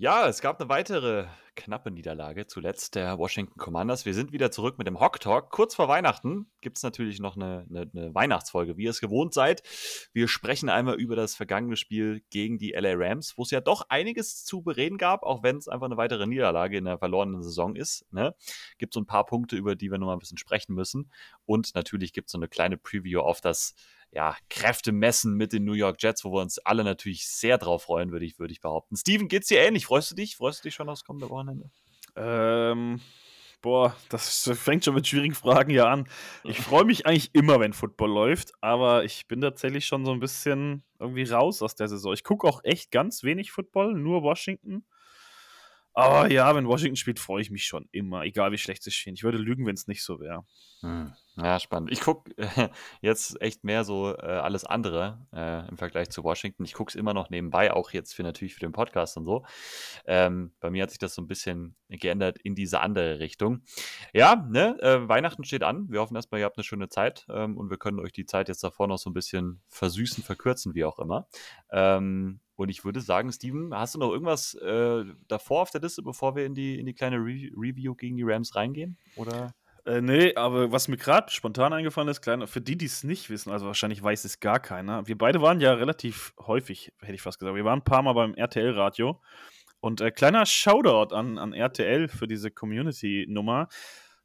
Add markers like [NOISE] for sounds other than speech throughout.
Ja, es gab eine weitere knappe Niederlage, zuletzt der Washington Commanders. Wir sind wieder zurück mit dem Hawk Talk. Kurz vor Weihnachten gibt es natürlich noch eine, eine, eine, Weihnachtsfolge, wie ihr es gewohnt seid. Wir sprechen einmal über das vergangene Spiel gegen die LA Rams, wo es ja doch einiges zu bereden gab, auch wenn es einfach eine weitere Niederlage in der verlorenen Saison ist. Ne? Gibt so ein paar Punkte, über die wir noch mal ein bisschen sprechen müssen. Und natürlich gibt es so eine kleine Preview auf das ja, Kräfte messen mit den New York Jets, wo wir uns alle natürlich sehr drauf freuen, würde ich, würde ich behaupten. Steven, geht's dir ähnlich? Freust du dich? Freust du dich schon aufs kommende Wochenende? Ähm, boah, das fängt schon mit schwierigen Fragen ja an. Ich freue mich eigentlich immer, wenn Football läuft, aber ich bin tatsächlich schon so ein bisschen irgendwie raus aus der Saison. Ich gucke auch echt ganz wenig Football, nur Washington. Aber ja, wenn Washington spielt, freue ich mich schon immer, egal wie schlecht sie stehen. Ich würde lügen, wenn es nicht so wäre. Hm. Ja, spannend. Ich gucke äh, [LAUGHS] jetzt echt mehr so äh, alles andere äh, im Vergleich zu Washington. Ich gucke es immer noch nebenbei, auch jetzt für natürlich für den Podcast und so. Ähm, bei mir hat sich das so ein bisschen geändert in diese andere Richtung. Ja, ne, äh, Weihnachten steht an. Wir hoffen erstmal, ihr habt eine schöne Zeit ähm, und wir können euch die Zeit jetzt davor noch so ein bisschen versüßen, verkürzen, wie auch immer. Ähm, und ich würde sagen, Steven, hast du noch irgendwas äh, davor auf der Liste, bevor wir in die, in die kleine Re Review gegen die Rams reingehen? Oder? Äh, nee, aber was mir gerade spontan eingefallen ist, kleiner, für die, die es nicht wissen, also wahrscheinlich weiß es gar keiner. Wir beide waren ja relativ häufig, hätte ich fast gesagt. Wir waren ein paar Mal beim RTL-Radio. Und äh, kleiner Shoutout an, an RTL für diese Community-Nummer.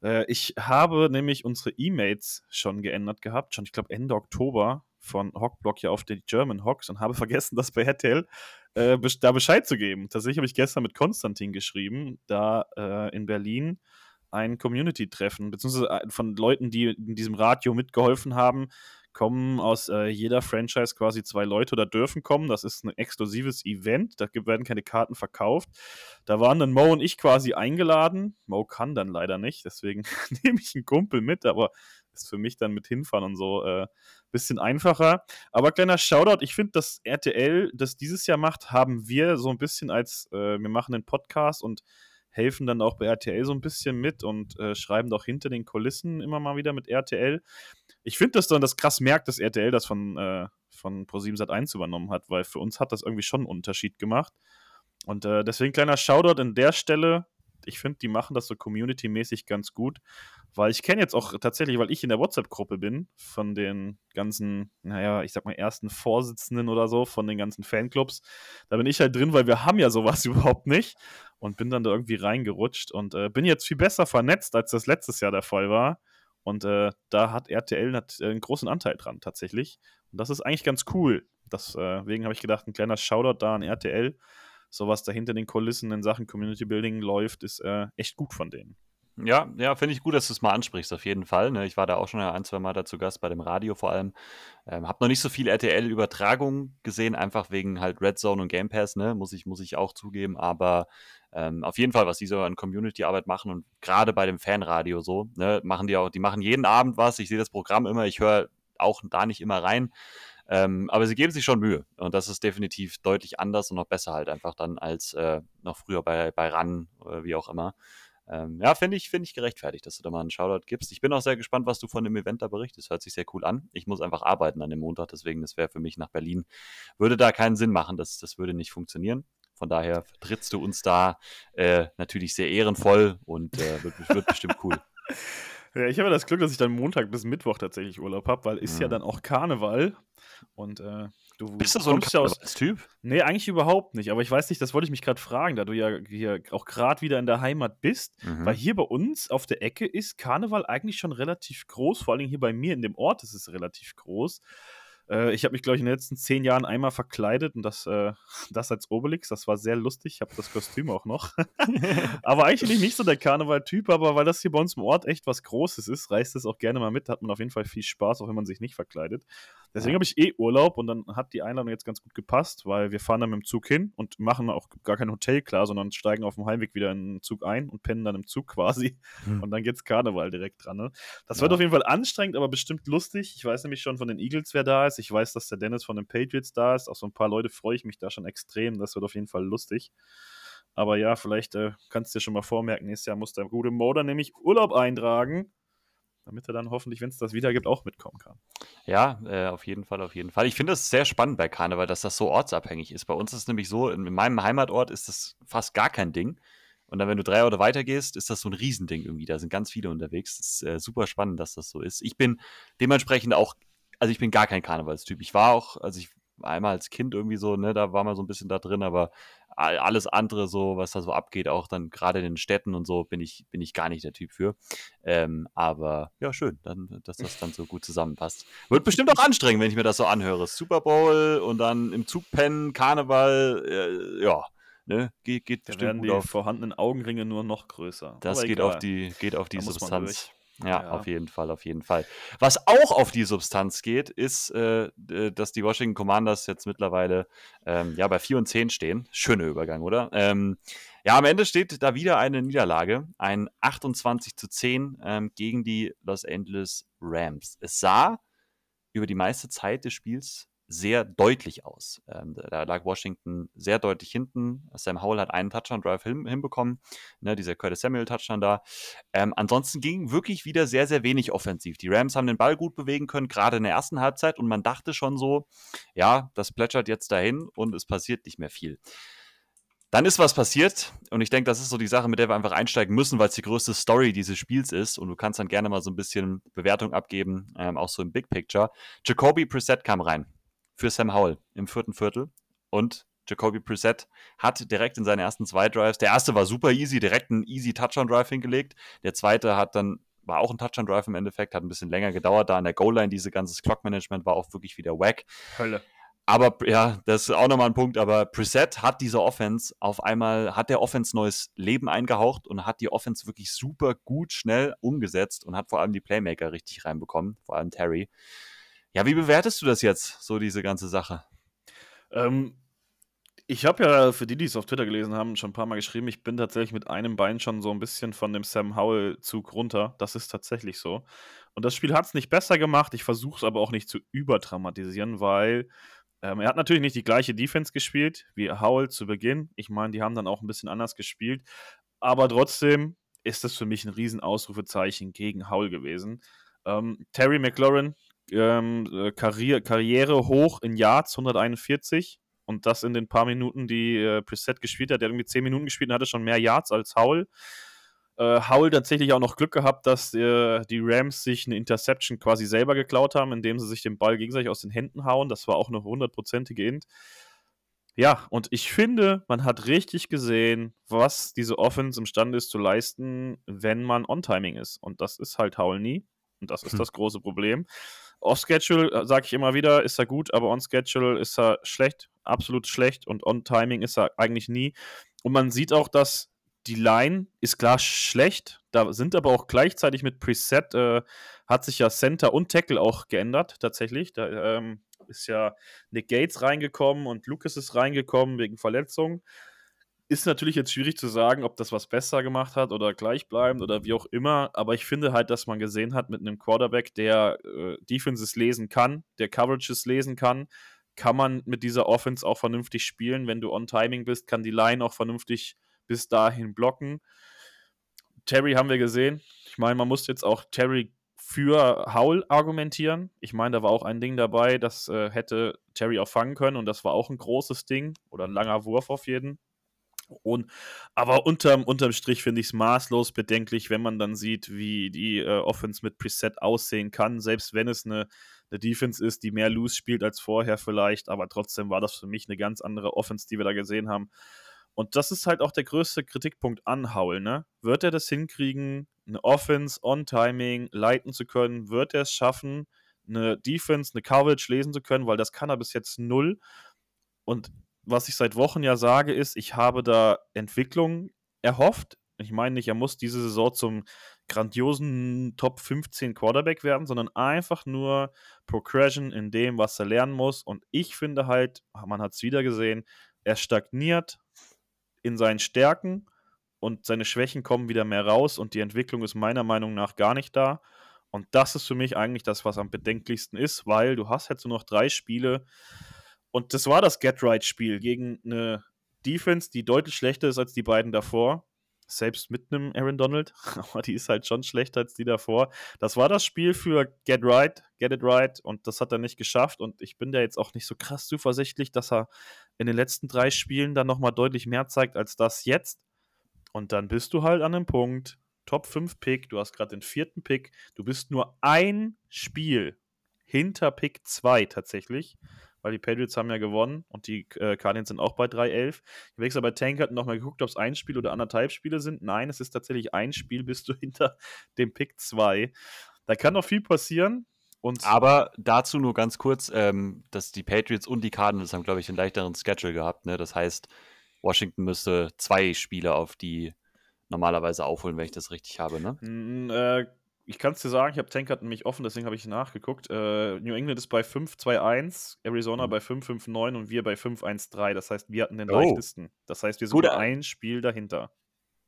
Äh, ich habe nämlich unsere E-Mails schon geändert gehabt, schon, ich glaube, Ende Oktober von Hockblock ja auf die German Hawks und habe [LAUGHS] vergessen, das bei RTL äh, da Bescheid zu geben. Tatsächlich habe ich gestern mit Konstantin geschrieben, da äh, in Berlin ein Community-Treffen, beziehungsweise äh, von Leuten, die in diesem Radio mitgeholfen haben, kommen aus äh, jeder Franchise quasi zwei Leute oder dürfen kommen. Das ist ein exklusives Event, da werden keine Karten verkauft. Da waren dann Mo und ich quasi eingeladen. Mo kann dann leider nicht, deswegen [LAUGHS] nehme ich einen Kumpel mit, aber ist für mich dann mit hinfahren und so äh, bisschen einfacher. Aber kleiner Shoutout, ich finde, das RTL, das dieses Jahr macht, haben wir so ein bisschen als, äh, wir machen einen Podcast und helfen dann auch bei RTL so ein bisschen mit und äh, schreiben doch hinter den Kulissen immer mal wieder mit RTL. Ich finde, dass dann das krass merkt, dass RTL das von, äh, von Pro7 Sat1 übernommen hat, weil für uns hat das irgendwie schon einen Unterschied gemacht. Und äh, deswegen kleiner Shoutout an der Stelle ich finde, die machen das so community-mäßig ganz gut, weil ich kenne jetzt auch tatsächlich, weil ich in der WhatsApp-Gruppe bin von den ganzen, naja, ich sag mal, ersten Vorsitzenden oder so von den ganzen Fanclubs. Da bin ich halt drin, weil wir haben ja sowas [LAUGHS] überhaupt nicht und bin dann da irgendwie reingerutscht und äh, bin jetzt viel besser vernetzt, als das letztes Jahr der Fall war. Und äh, da hat RTL hat, äh, einen großen Anteil dran tatsächlich. Und das ist eigentlich ganz cool. Deswegen habe ich gedacht, ein kleiner Shoutout da an RTL so was da hinter den Kulissen in Sachen Community Building läuft, ist äh, echt gut von denen. Ja, ja, finde ich gut, dass du es mal ansprichst, auf jeden Fall. Ne? Ich war da auch schon ein, zwei Mal dazu Gast, bei dem Radio vor allem. Ähm, hab noch nicht so viel RTL-Übertragung gesehen, einfach wegen halt Red Zone und Game Pass, ne? muss, ich, muss ich auch zugeben. Aber ähm, auf jeden Fall, was die so an Community-Arbeit machen und gerade bei dem Fanradio so, ne, machen die auch, die machen jeden Abend was. Ich sehe das Programm immer, ich höre auch da nicht immer rein. Ähm, aber sie geben sich schon Mühe. Und das ist definitiv deutlich anders und noch besser halt einfach dann als äh, noch früher bei, bei RAN oder wie auch immer. Ähm, ja, finde ich, finde ich gerechtfertigt, dass du da mal einen Shoutout gibst. Ich bin auch sehr gespannt, was du von dem Event da berichtest. Hört sich sehr cool an. Ich muss einfach arbeiten an dem Montag, deswegen, das wäre für mich nach Berlin. Würde da keinen Sinn machen, das, das würde nicht funktionieren. Von daher vertrittst du uns da äh, natürlich sehr ehrenvoll und äh, wird, wird bestimmt cool. [LAUGHS] Ja, ich habe das Glück, dass ich dann Montag bis Mittwoch tatsächlich Urlaub habe, weil ist ja. ja dann auch Karneval. Und äh, du bist du so ein Karnevalstyp? Nee, eigentlich überhaupt nicht. Aber ich weiß nicht, das wollte ich mich gerade fragen, da du ja hier auch gerade wieder in der Heimat bist. Mhm. Weil hier bei uns auf der Ecke ist Karneval eigentlich schon relativ groß. Vor allem hier bei mir in dem Ort ist es relativ groß. Äh, ich habe mich, glaube ich, in den letzten zehn Jahren einmal verkleidet und das, äh, [LAUGHS] das als Obelix. Das war sehr lustig. Ich habe das Kostüm auch noch. [LAUGHS] aber eigentlich nicht so der Karneval-Typ, aber weil das hier bei uns im Ort echt was Großes ist, reißt es auch gerne mal mit. Hat man auf jeden Fall viel Spaß, auch wenn man sich nicht verkleidet. Deswegen habe ich eh Urlaub und dann hat die Einladung jetzt ganz gut gepasst, weil wir fahren dann mit dem Zug hin und machen auch gar kein Hotel klar, sondern steigen auf dem Heimweg wieder in den Zug ein und pennen dann im Zug quasi. Hm. Und dann geht's Karneval direkt dran. Ne? Das ja. wird auf jeden Fall anstrengend, aber bestimmt lustig. Ich weiß nämlich schon von den Eagles, wer da ist. Ich weiß, dass der Dennis von den Patriots da ist. Auch so ein paar Leute freue ich mich da schon extrem. Das wird auf jeden Fall lustig. Aber ja, vielleicht äh, kannst du dir schon mal vormerken, nächstes Jahr muss der gute Moder nämlich Urlaub eintragen damit er dann hoffentlich, wenn es das wieder gibt, auch mitkommen kann. Ja, äh, auf jeden Fall, auf jeden Fall. Ich finde es sehr spannend bei Karneval, dass das so ortsabhängig ist. Bei uns ist es nämlich so, in, in meinem Heimatort ist das fast gar kein Ding. Und dann, wenn du drei Orte weiter gehst, ist das so ein Riesending irgendwie. Da sind ganz viele unterwegs. Das ist äh, super spannend, dass das so ist. Ich bin dementsprechend auch, also ich bin gar kein Karnevalstyp. Ich war auch, also ich einmal als Kind irgendwie so, ne, da war man so ein bisschen da drin, aber alles andere so, was da so abgeht, auch dann gerade in den Städten und so, bin ich, bin ich gar nicht der Typ für. Ähm, aber ja, schön, dann, dass das dann so gut zusammenpasst. Wird bestimmt auch anstrengend, wenn ich mir das so anhöre. Super Bowl und dann im Zug pennen, Karneval, äh, ja. Ne, geht, geht da werden die auf. vorhandenen Augenringe nur noch größer. Das geht auf die, geht auf die Substanz. Ja, ja, auf jeden Fall, auf jeden Fall. Was auch auf die Substanz geht, ist, äh, dass die Washington Commanders jetzt mittlerweile ähm, ja, bei 4 und 10 stehen. Schöner Übergang, oder? Ähm, ja, am Ende steht da wieder eine Niederlage, ein 28 zu 10 ähm, gegen die Los Angeles Rams. Es sah über die meiste Zeit des Spiels sehr deutlich aus. Ähm, da lag Washington sehr deutlich hinten. Sam Howell hat einen Touchdown-Drive hin, hinbekommen, ne, dieser Curtis Samuel-Touchdown da. Ähm, ansonsten ging wirklich wieder sehr, sehr wenig offensiv. Die Rams haben den Ball gut bewegen können, gerade in der ersten Halbzeit, und man dachte schon so, ja, das plätschert jetzt dahin und es passiert nicht mehr viel. Dann ist was passiert und ich denke, das ist so die Sache, mit der wir einfach einsteigen müssen, weil es die größte Story dieses Spiels ist und du kannst dann gerne mal so ein bisschen Bewertung abgeben, ähm, auch so im Big Picture. Jacoby Preset kam rein für Sam Howell im vierten Viertel. Und Jacoby Preset hat direkt in seinen ersten zwei Drives, der erste war super easy, direkt einen easy Touchdown-Drive hingelegt. Der zweite hat dann, war auch ein Touchdown-Drive im Endeffekt, hat ein bisschen länger gedauert da an der Goal-Line. Diese ganze Clock-Management war auch wirklich wieder wack. Hölle. Aber ja, das ist auch nochmal ein Punkt. Aber Preset hat diese Offense auf einmal, hat der Offense neues Leben eingehaucht und hat die Offense wirklich super gut, schnell umgesetzt und hat vor allem die Playmaker richtig reinbekommen, vor allem Terry. Ja, wie bewertest du das jetzt, so diese ganze Sache? Ähm, ich habe ja, für die, die es auf Twitter gelesen haben, schon ein paar Mal geschrieben, ich bin tatsächlich mit einem Bein schon so ein bisschen von dem Sam Howell-Zug runter. Das ist tatsächlich so. Und das Spiel hat es nicht besser gemacht. Ich versuche es aber auch nicht zu überdramatisieren, weil ähm, er hat natürlich nicht die gleiche Defense gespielt wie Howell zu Beginn. Ich meine, die haben dann auch ein bisschen anders gespielt. Aber trotzdem ist das für mich ein Riesenausrufezeichen gegen Howell gewesen. Ähm, Terry McLaurin, ähm, äh, Karriere, Karriere hoch in Yards 141 und das in den paar Minuten, die äh, Preset gespielt hat. Der hat irgendwie 10 Minuten gespielt und hatte schon mehr Yards als Howell. Äh, Howell tatsächlich auch noch Glück gehabt, dass äh, die Rams sich eine Interception quasi selber geklaut haben, indem sie sich den Ball gegenseitig aus den Händen hauen. Das war auch eine hundertprozentige Int. Ja, und ich finde, man hat richtig gesehen, was diese Offense imstande ist zu leisten, wenn man on-timing ist. Und das ist halt Howell nie. Und das ist hm. das große Problem. Off-Schedule, äh, sage ich immer wieder, ist er gut, aber on-Schedule ist er schlecht, absolut schlecht und on-Timing ist er eigentlich nie. Und man sieht auch, dass die Line ist klar schlecht, da sind aber auch gleichzeitig mit Preset, äh, hat sich ja Center und Tackle auch geändert, tatsächlich. Da ähm, ist ja Nick Gates reingekommen und Lucas ist reingekommen wegen Verletzungen. Ist natürlich jetzt schwierig zu sagen, ob das was besser gemacht hat oder gleichbleibend oder wie auch immer, aber ich finde halt, dass man gesehen hat mit einem Quarterback, der äh, Defenses lesen kann, der Coverages lesen kann, kann man mit dieser Offense auch vernünftig spielen. Wenn du on Timing bist, kann die Line auch vernünftig bis dahin blocken. Terry haben wir gesehen. Ich meine, man muss jetzt auch Terry für Howell argumentieren. Ich meine, da war auch ein Ding dabei, das äh, hätte Terry auch fangen können und das war auch ein großes Ding oder ein langer Wurf auf jeden. Und, aber unterm, unterm Strich finde ich es maßlos bedenklich, wenn man dann sieht, wie die äh, Offense mit Preset aussehen kann, selbst wenn es eine, eine Defense ist, die mehr Loose spielt als vorher vielleicht, aber trotzdem war das für mich eine ganz andere Offense, die wir da gesehen haben. Und das ist halt auch der größte Kritikpunkt an Howell, ne? Wird er das hinkriegen, eine Offense on Timing leiten zu können? Wird er es schaffen, eine Defense, eine Coverage lesen zu können? Weil das kann er bis jetzt null. Und was ich seit Wochen ja sage, ist, ich habe da Entwicklung erhofft. Ich meine nicht, er muss diese Saison zum grandiosen Top 15 Quarterback werden, sondern einfach nur Progression in dem, was er lernen muss. Und ich finde halt, man hat es wieder gesehen, er stagniert in seinen Stärken und seine Schwächen kommen wieder mehr raus und die Entwicklung ist meiner Meinung nach gar nicht da. Und das ist für mich eigentlich das, was am bedenklichsten ist, weil du hast jetzt nur noch drei Spiele, und das war das Get-Right-Spiel gegen eine Defense, die deutlich schlechter ist als die beiden davor. selbst mit einem Aaron Donald, [LAUGHS] aber die ist halt schon schlechter als die davor. Das war das Spiel für Get Right, Get It Right. Und das hat er nicht geschafft. Und ich bin da jetzt auch nicht so krass zuversichtlich, dass er in den letzten drei Spielen dann nochmal deutlich mehr zeigt als das jetzt. Und dann bist du halt an einem Punkt, Top 5 Pick, du hast gerade den vierten Pick, du bist nur ein Spiel hinter Pick 2 tatsächlich weil die Patriots haben ja gewonnen und die äh, Cardinals sind auch bei 3-11. Ich habe extra bei Tankert nochmal geguckt, ob es ein Spiel oder anderthalb Spiele sind. Nein, es ist tatsächlich ein Spiel, bist du [LAUGHS] hinter dem Pick 2. Da kann noch viel passieren. Und Aber dazu nur ganz kurz, ähm, dass die Patriots und die Cardinals haben, glaube ich, einen leichteren Schedule gehabt. Ne? Das heißt, Washington müsste zwei Spiele auf die normalerweise aufholen, wenn ich das richtig habe. Ne? Mm, äh, ich kann es dir sagen, ich habe Tankert nämlich offen, deswegen habe ich nachgeguckt. Äh, New England ist bei 5-2-1, Arizona mhm. bei 5-5-9 und wir bei 5-1-3. Das heißt, wir hatten den oh. leichtesten. Das heißt, wir sind Gut, ein Spiel dahinter.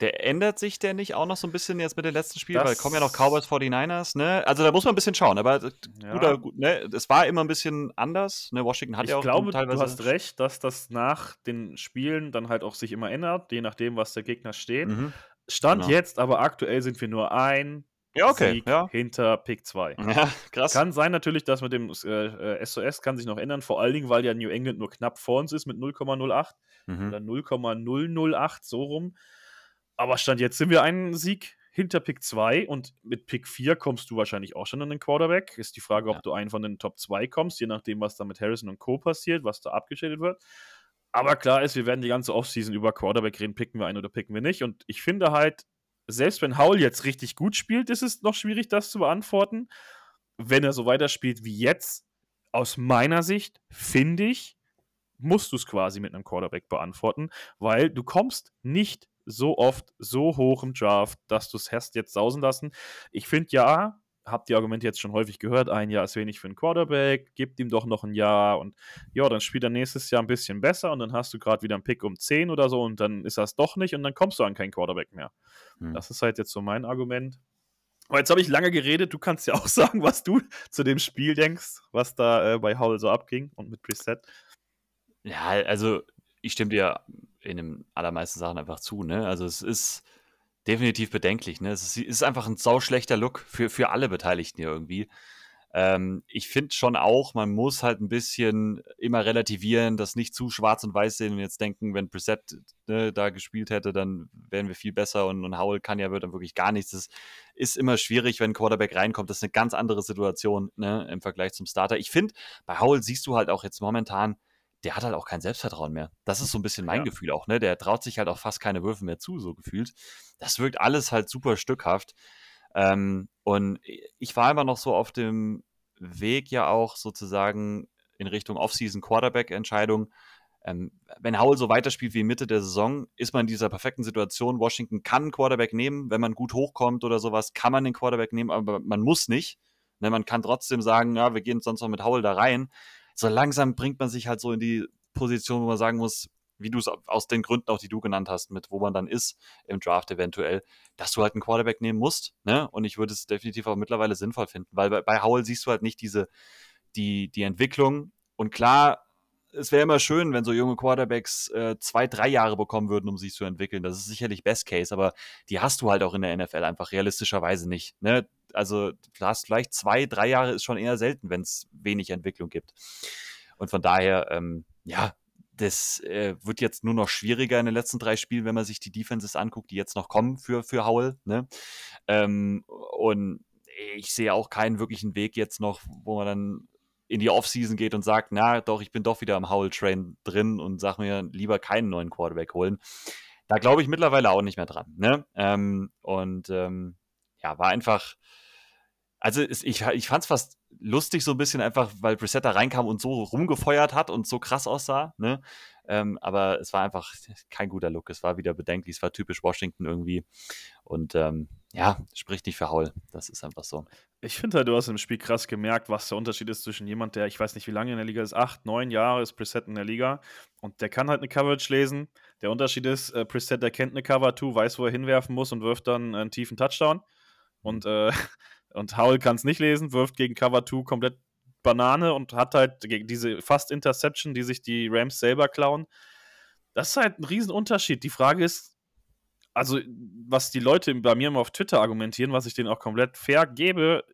Der ändert sich der nicht auch noch so ein bisschen jetzt mit dem letzten Spiel, das weil kommen ja noch Cowboys 49ers, ne? Also da muss man ein bisschen schauen, aber ja. guter, gut, ne? Es war immer ein bisschen anders, ne? Washington hat ich ja auch Ich glaube, teilweise du hast recht, dass das nach den Spielen dann halt auch sich immer ändert, je nachdem, was der Gegner steht. Mhm. Stand genau. jetzt, aber aktuell sind wir nur ein ja, okay. Sieg ja. hinter Pick 2. [LAUGHS] Ja, krass. Kann sein natürlich, dass mit dem äh, SOS kann sich noch ändern, vor allen Dingen, weil ja New England nur knapp vor uns ist mit 0,08 mhm. oder 0,008 so rum. Aber Stand jetzt sind wir einen Sieg hinter Pick 2 und mit Pick 4 kommst du wahrscheinlich auch schon an den Quarterback. Ist die Frage, ob ja. du einen von den Top 2 kommst, je nachdem, was da mit Harrison und Co. passiert, was da abgeschädigt wird. Aber klar ist, wir werden die ganze Offseason über Quarterback reden, picken wir einen oder picken wir nicht. Und ich finde halt, selbst wenn Howell jetzt richtig gut spielt, ist es noch schwierig, das zu beantworten. Wenn er so weiterspielt wie jetzt, aus meiner Sicht, finde ich, musst du es quasi mit einem Quarterback beantworten, weil du kommst nicht so oft so hoch im Draft, dass du es hast jetzt sausen lassen. Ich finde ja, habt die Argumente jetzt schon häufig gehört, ein Jahr ist wenig für einen Quarterback, gebt ihm doch noch ein Jahr und ja, dann spielt er nächstes Jahr ein bisschen besser und dann hast du gerade wieder einen Pick um 10 oder so und dann ist das doch nicht und dann kommst du an keinen Quarterback mehr. Hm. Das ist halt jetzt so mein Argument. Aber jetzt habe ich lange geredet, du kannst ja auch [LAUGHS] sagen, was du zu dem Spiel denkst, was da äh, bei Howell so abging und mit Preset. Ja, also ich stimme dir in den allermeisten Sachen einfach zu, ne? Also es ist definitiv bedenklich. Ne? Es ist, einfach ein sauschlechter Look für, für alle Beteiligten hier irgendwie. Ähm, ich finde schon auch, man muss halt ein bisschen immer relativieren, das nicht zu schwarz und weiß sehen und jetzt denken, wenn Preset ne, da gespielt hätte, dann wären wir viel besser und, und Howell kann ja dann wirklich gar nichts. Das ist immer schwierig, wenn ein Quarterback reinkommt. Das ist eine ganz andere Situation ne, im Vergleich zum Starter. Ich finde, bei Howell siehst du halt auch jetzt momentan, der hat halt auch kein Selbstvertrauen mehr. Das ist so ein bisschen mein ja. Gefühl auch, ne? Der traut sich halt auch fast keine Würfe mehr zu, so gefühlt. Das wirkt alles halt super stückhaft. Ähm, und ich war immer noch so auf dem Weg ja auch sozusagen in Richtung Offseason Quarterback-Entscheidung. Ähm, wenn Howell so weiterspielt wie Mitte der Saison, ist man in dieser perfekten Situation. Washington kann einen Quarterback nehmen, wenn man gut hochkommt oder sowas, kann man den Quarterback nehmen, aber man muss nicht. Ne, man kann trotzdem sagen, ja, wir gehen sonst noch mit Howell da rein so langsam bringt man sich halt so in die Position, wo man sagen muss, wie du es aus den Gründen auch, die du genannt hast, mit wo man dann ist im Draft eventuell, dass du halt einen Quarterback nehmen musst. Ne? Und ich würde es definitiv auch mittlerweile sinnvoll finden, weil bei, bei Howell siehst du halt nicht diese, die, die Entwicklung. Und klar, es wäre immer schön, wenn so junge Quarterbacks äh, zwei, drei Jahre bekommen würden, um sich zu entwickeln. Das ist sicherlich Best Case, aber die hast du halt auch in der NFL einfach realistischerweise nicht. Ne? Also du hast vielleicht zwei, drei Jahre ist schon eher selten, wenn es wenig Entwicklung gibt. Und von daher, ähm, ja, das äh, wird jetzt nur noch schwieriger in den letzten drei Spielen, wenn man sich die Defenses anguckt, die jetzt noch kommen für, für Howell. Ne? Ähm, und ich sehe auch keinen wirklichen Weg jetzt noch, wo man dann in die Offseason geht und sagt, na doch, ich bin doch wieder am Howell-Train drin und sag mir lieber keinen neuen Quarterback holen. Da glaube ich mittlerweile auch nicht mehr dran. Ne? Ähm, und ähm, ja, war einfach, also es, ich, ich fand es fast lustig so ein bisschen einfach, weil Brissett da reinkam und so rumgefeuert hat und so krass aussah. Ne? Ähm, aber es war einfach kein guter Look. Es war wieder bedenklich. Es war typisch Washington irgendwie. Und ähm, ja, spricht nicht für Haul. Das ist einfach so. Ich finde halt, du hast im Spiel krass gemerkt, was der Unterschied ist zwischen jemand, der, ich weiß nicht, wie lange in der Liga ist, acht, neun Jahre ist Preset in der Liga und der kann halt eine Coverage lesen. Der Unterschied ist, äh, Preset, der kennt eine Cover 2, weiß, wo er hinwerfen muss und wirft dann einen tiefen Touchdown. Und, äh, [LAUGHS] und Howell kann es nicht lesen, wirft gegen Cover 2 komplett Banane und hat halt diese fast Interception, die sich die Rams selber klauen. Das ist halt ein Riesenunterschied. Die Frage ist, also was die Leute bei mir immer auf Twitter argumentieren, was ich denen auch komplett fair gebe,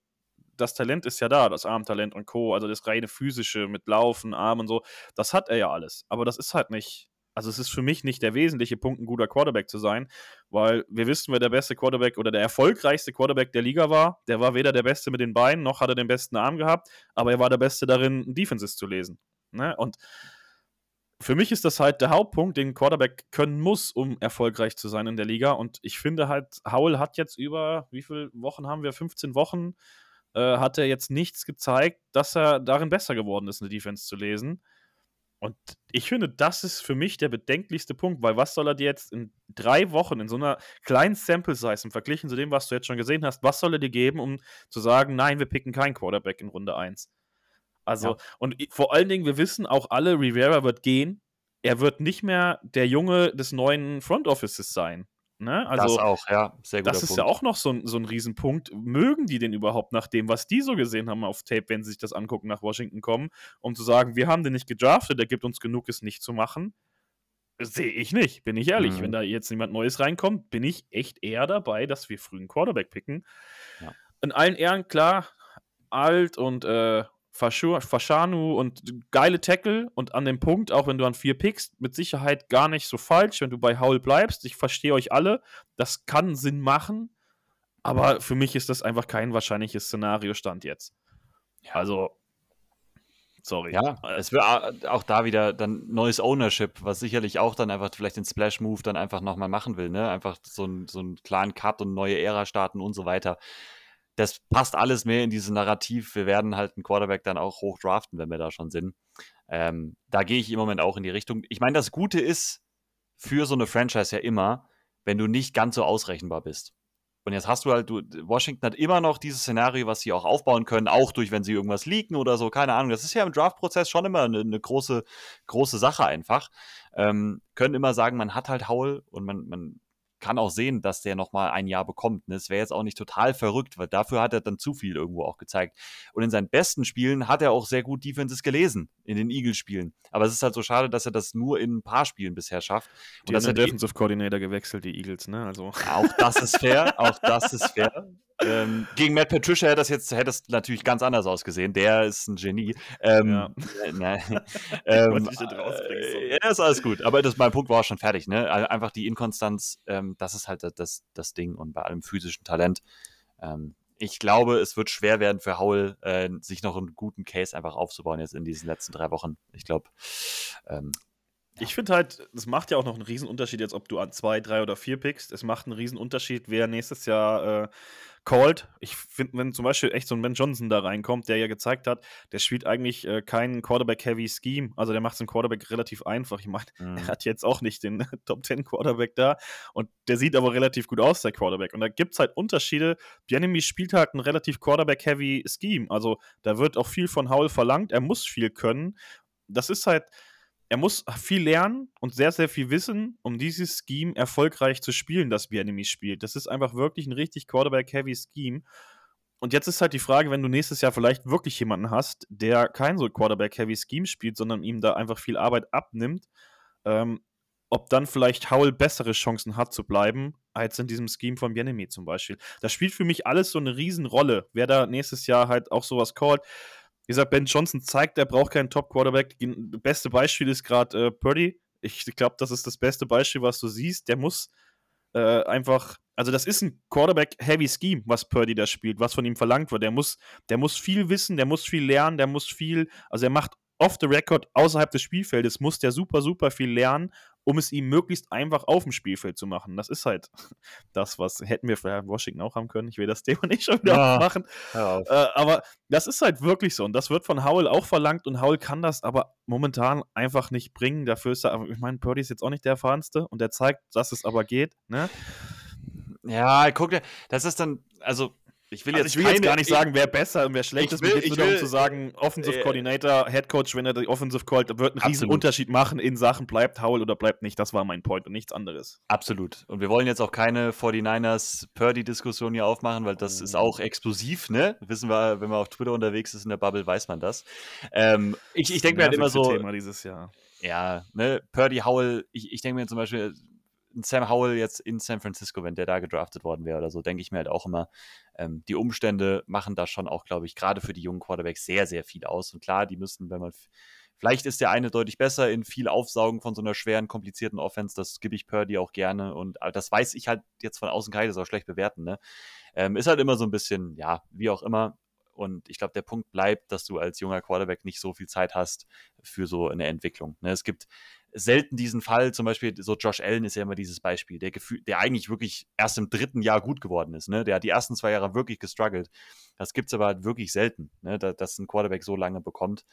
das Talent ist ja da, das Armtalent und Co., also das reine physische mit Laufen, Arm und so, das hat er ja alles. Aber das ist halt nicht, also es ist für mich nicht der wesentliche Punkt, ein guter Quarterback zu sein, weil wir wissen, wer der beste Quarterback oder der erfolgreichste Quarterback der Liga war. Der war weder der Beste mit den Beinen, noch hat er den besten Arm gehabt, aber er war der Beste darin, Defenses zu lesen. Ne? Und für mich ist das halt der Hauptpunkt, den Quarterback können muss, um erfolgreich zu sein in der Liga. Und ich finde halt, Howell hat jetzt über, wie viele Wochen haben wir? 15 Wochen, äh, hat er jetzt nichts gezeigt, dass er darin besser geworden ist, eine Defense zu lesen. Und ich finde, das ist für mich der bedenklichste Punkt, weil was soll er dir jetzt in drei Wochen in so einer kleinen Sample-Size im Verglichen zu dem, was du jetzt schon gesehen hast, was soll er dir geben, um zu sagen, nein, wir picken keinen Quarterback in Runde 1? Also, ja. und vor allen Dingen, wir wissen auch alle, Rivera wird gehen. Er wird nicht mehr der Junge des neuen Front Offices sein. Ne? Also, das auch, ja, sehr gut. Das ist Punkt. ja auch noch so ein, so ein Riesenpunkt. Mögen die den überhaupt nach dem, was die so gesehen haben auf Tape, wenn sie sich das angucken, nach Washington kommen, um zu sagen, wir haben den nicht gedraftet, der gibt uns genug, es nicht zu machen? Sehe ich nicht, bin ich ehrlich. Mhm. Wenn da jetzt jemand Neues reinkommt, bin ich echt eher dabei, dass wir früh einen Quarterback picken. Ja. In allen Ehren, klar, alt und äh, Fashanu und geile Tackle und an dem Punkt, auch wenn du an vier pickst, mit Sicherheit gar nicht so falsch, wenn du bei Howell bleibst. Ich verstehe euch alle, das kann Sinn machen, aber für mich ist das einfach kein wahrscheinliches Szenario Stand jetzt. Ja. Also, sorry. Ja, es wird auch da wieder dann neues Ownership, was sicherlich auch dann einfach vielleicht den Splash-Move dann einfach nochmal machen will, ne? Einfach so, ein, so einen klaren Cut und neue Ära starten und so weiter das passt alles mehr in dieses Narrativ. Wir werden halt einen Quarterback dann auch hoch draften, wenn wir da schon sind. Ähm, da gehe ich im Moment auch in die Richtung. Ich meine, das Gute ist für so eine Franchise ja immer, wenn du nicht ganz so ausrechenbar bist. Und jetzt hast du halt, du, Washington hat immer noch dieses Szenario, was sie auch aufbauen können, auch durch, wenn sie irgendwas leaken oder so, keine Ahnung. Das ist ja im Draft-Prozess schon immer eine, eine, große, große Sache einfach. Ähm, können immer sagen, man hat halt Haul und man, man kann auch sehen, dass der nochmal ein Jahr bekommt. Ne? Das wäre jetzt auch nicht total verrückt, weil dafür hat er dann zu viel irgendwo auch gezeigt. Und in seinen besten Spielen hat er auch sehr gut Defenses gelesen, in den Eagles-Spielen. Aber es ist halt so schade, dass er das nur in ein paar Spielen bisher schafft. Und die dass er Defensive Coordinator gewechselt, die Eagles, ne? Also. Auch das ist fair, auch das ist fair. Ähm, gegen Matt Patricia hätte das jetzt hätte das natürlich ganz anders ausgesehen. Der ist ein Genie. Ähm, ja. Äh, [LAUGHS] [LAUGHS] nein, ähm, äh, ja, ist alles gut. Aber das, mein Punkt war auch schon fertig. Ne? Einfach die Inkonstanz, ähm, das ist halt das, das Ding. Und bei allem physischen Talent. Ähm, ich glaube, es wird schwer werden für Howell, äh, sich noch einen guten Case einfach aufzubauen jetzt in diesen letzten drei Wochen. Ich glaube, ähm, ich finde halt, es macht ja auch noch einen Riesenunterschied, jetzt ob du an zwei, drei oder vier pickst. Es macht einen Riesenunterschied, wer nächstes Jahr äh, called. Ich finde, wenn zum Beispiel echt so ein Ben Johnson da reinkommt, der ja gezeigt hat, der spielt eigentlich äh, keinen Quarterback-Heavy Scheme. Also der macht den Quarterback relativ einfach. Ich meine, mhm. er hat jetzt auch nicht den [LAUGHS] Top 10 Quarterback da und der sieht aber relativ gut aus, der Quarterback. Und da gibt es halt Unterschiede. Bianemi spielt halt ein relativ Quarterback-Heavy Scheme. Also da wird auch viel von Howell verlangt. Er muss viel können. Das ist halt er muss viel lernen und sehr, sehr viel wissen, um dieses Scheme erfolgreich zu spielen, das Bienemy spielt. Das ist einfach wirklich ein richtig Quarterback-heavy Scheme. Und jetzt ist halt die Frage, wenn du nächstes Jahr vielleicht wirklich jemanden hast, der kein so Quarterback-heavy Scheme spielt, sondern ihm da einfach viel Arbeit abnimmt, ähm, ob dann vielleicht Howell bessere Chancen hat zu bleiben, als in diesem Scheme von Bienemy zum Beispiel. Das spielt für mich alles so eine Riesenrolle, wer da nächstes Jahr halt auch sowas callt. Wie gesagt, Ben Johnson zeigt, er braucht keinen Top-Quarterback. Beste Beispiel ist gerade äh, Purdy. Ich glaube, das ist das beste Beispiel, was du siehst. Der muss äh, einfach, also das ist ein Quarterback-Heavy-Scheme, was Purdy da spielt, was von ihm verlangt wird. Der muss, der muss viel wissen, der muss viel lernen, der muss viel, also er macht off the record außerhalb des Spielfeldes, muss der super, super viel lernen um es ihm möglichst einfach auf dem Spielfeld zu machen. Das ist halt [LAUGHS] das, was hätten wir vielleicht in Washington auch haben können. Ich will das Thema [LAUGHS] nicht schon wieder ja, machen. Äh, aber das ist halt wirklich so. Und das wird von Howell auch verlangt. Und Howell kann das aber momentan einfach nicht bringen. Dafür ist er, ich meine, Purdy ist jetzt auch nicht der erfahrenste. Und der zeigt, dass es aber geht. Ne? Ja, guck dir, das ist dann, also ich will, also jetzt, ich will keine, jetzt gar nicht sagen, wer besser und wer schlecht ist. Mir geht es darum zu sagen, Offensive äh, Coordinator, Head Coach, wenn er die Offensive callt, wird einen riesen Unterschied machen in Sachen, bleibt Howell oder bleibt nicht. Das war mein Point und nichts anderes. Absolut. Und wir wollen jetzt auch keine 49ers Purdy-Diskussion hier aufmachen, weil das ist auch explosiv, ne? Wissen wir, wenn man auf Twitter unterwegs ist in der Bubble, weiß man das. Ähm, ich ich denke mir halt immer so. Thema dieses Jahr. Ja, ne, Purdy Howell, ich, ich denke mir zum Beispiel, Sam Howell jetzt in San Francisco, wenn der da gedraftet worden wäre oder so, denke ich mir halt auch immer, ähm, die Umstände machen da schon auch, glaube ich, gerade für die jungen Quarterbacks sehr, sehr viel aus. Und klar, die müssen, wenn man Vielleicht ist der eine deutlich besser in viel Aufsaugen von so einer schweren, komplizierten Offense. Das gebe ich Purdy auch gerne. Und das weiß ich halt jetzt von außen kann ich das auch schlecht bewerten. Ne? Ähm, ist halt immer so ein bisschen, ja, wie auch immer. Und ich glaube, der Punkt bleibt, dass du als junger Quarterback nicht so viel Zeit hast für so eine Entwicklung. Ne? Es gibt selten diesen Fall, zum Beispiel so Josh Allen ist ja immer dieses Beispiel, der, Gefühl, der eigentlich wirklich erst im dritten Jahr gut geworden ist. Ne? Der hat die ersten zwei Jahre wirklich gestruggelt. Das gibt es aber halt wirklich selten, ne? dass ein Quarterback so lange bekommt.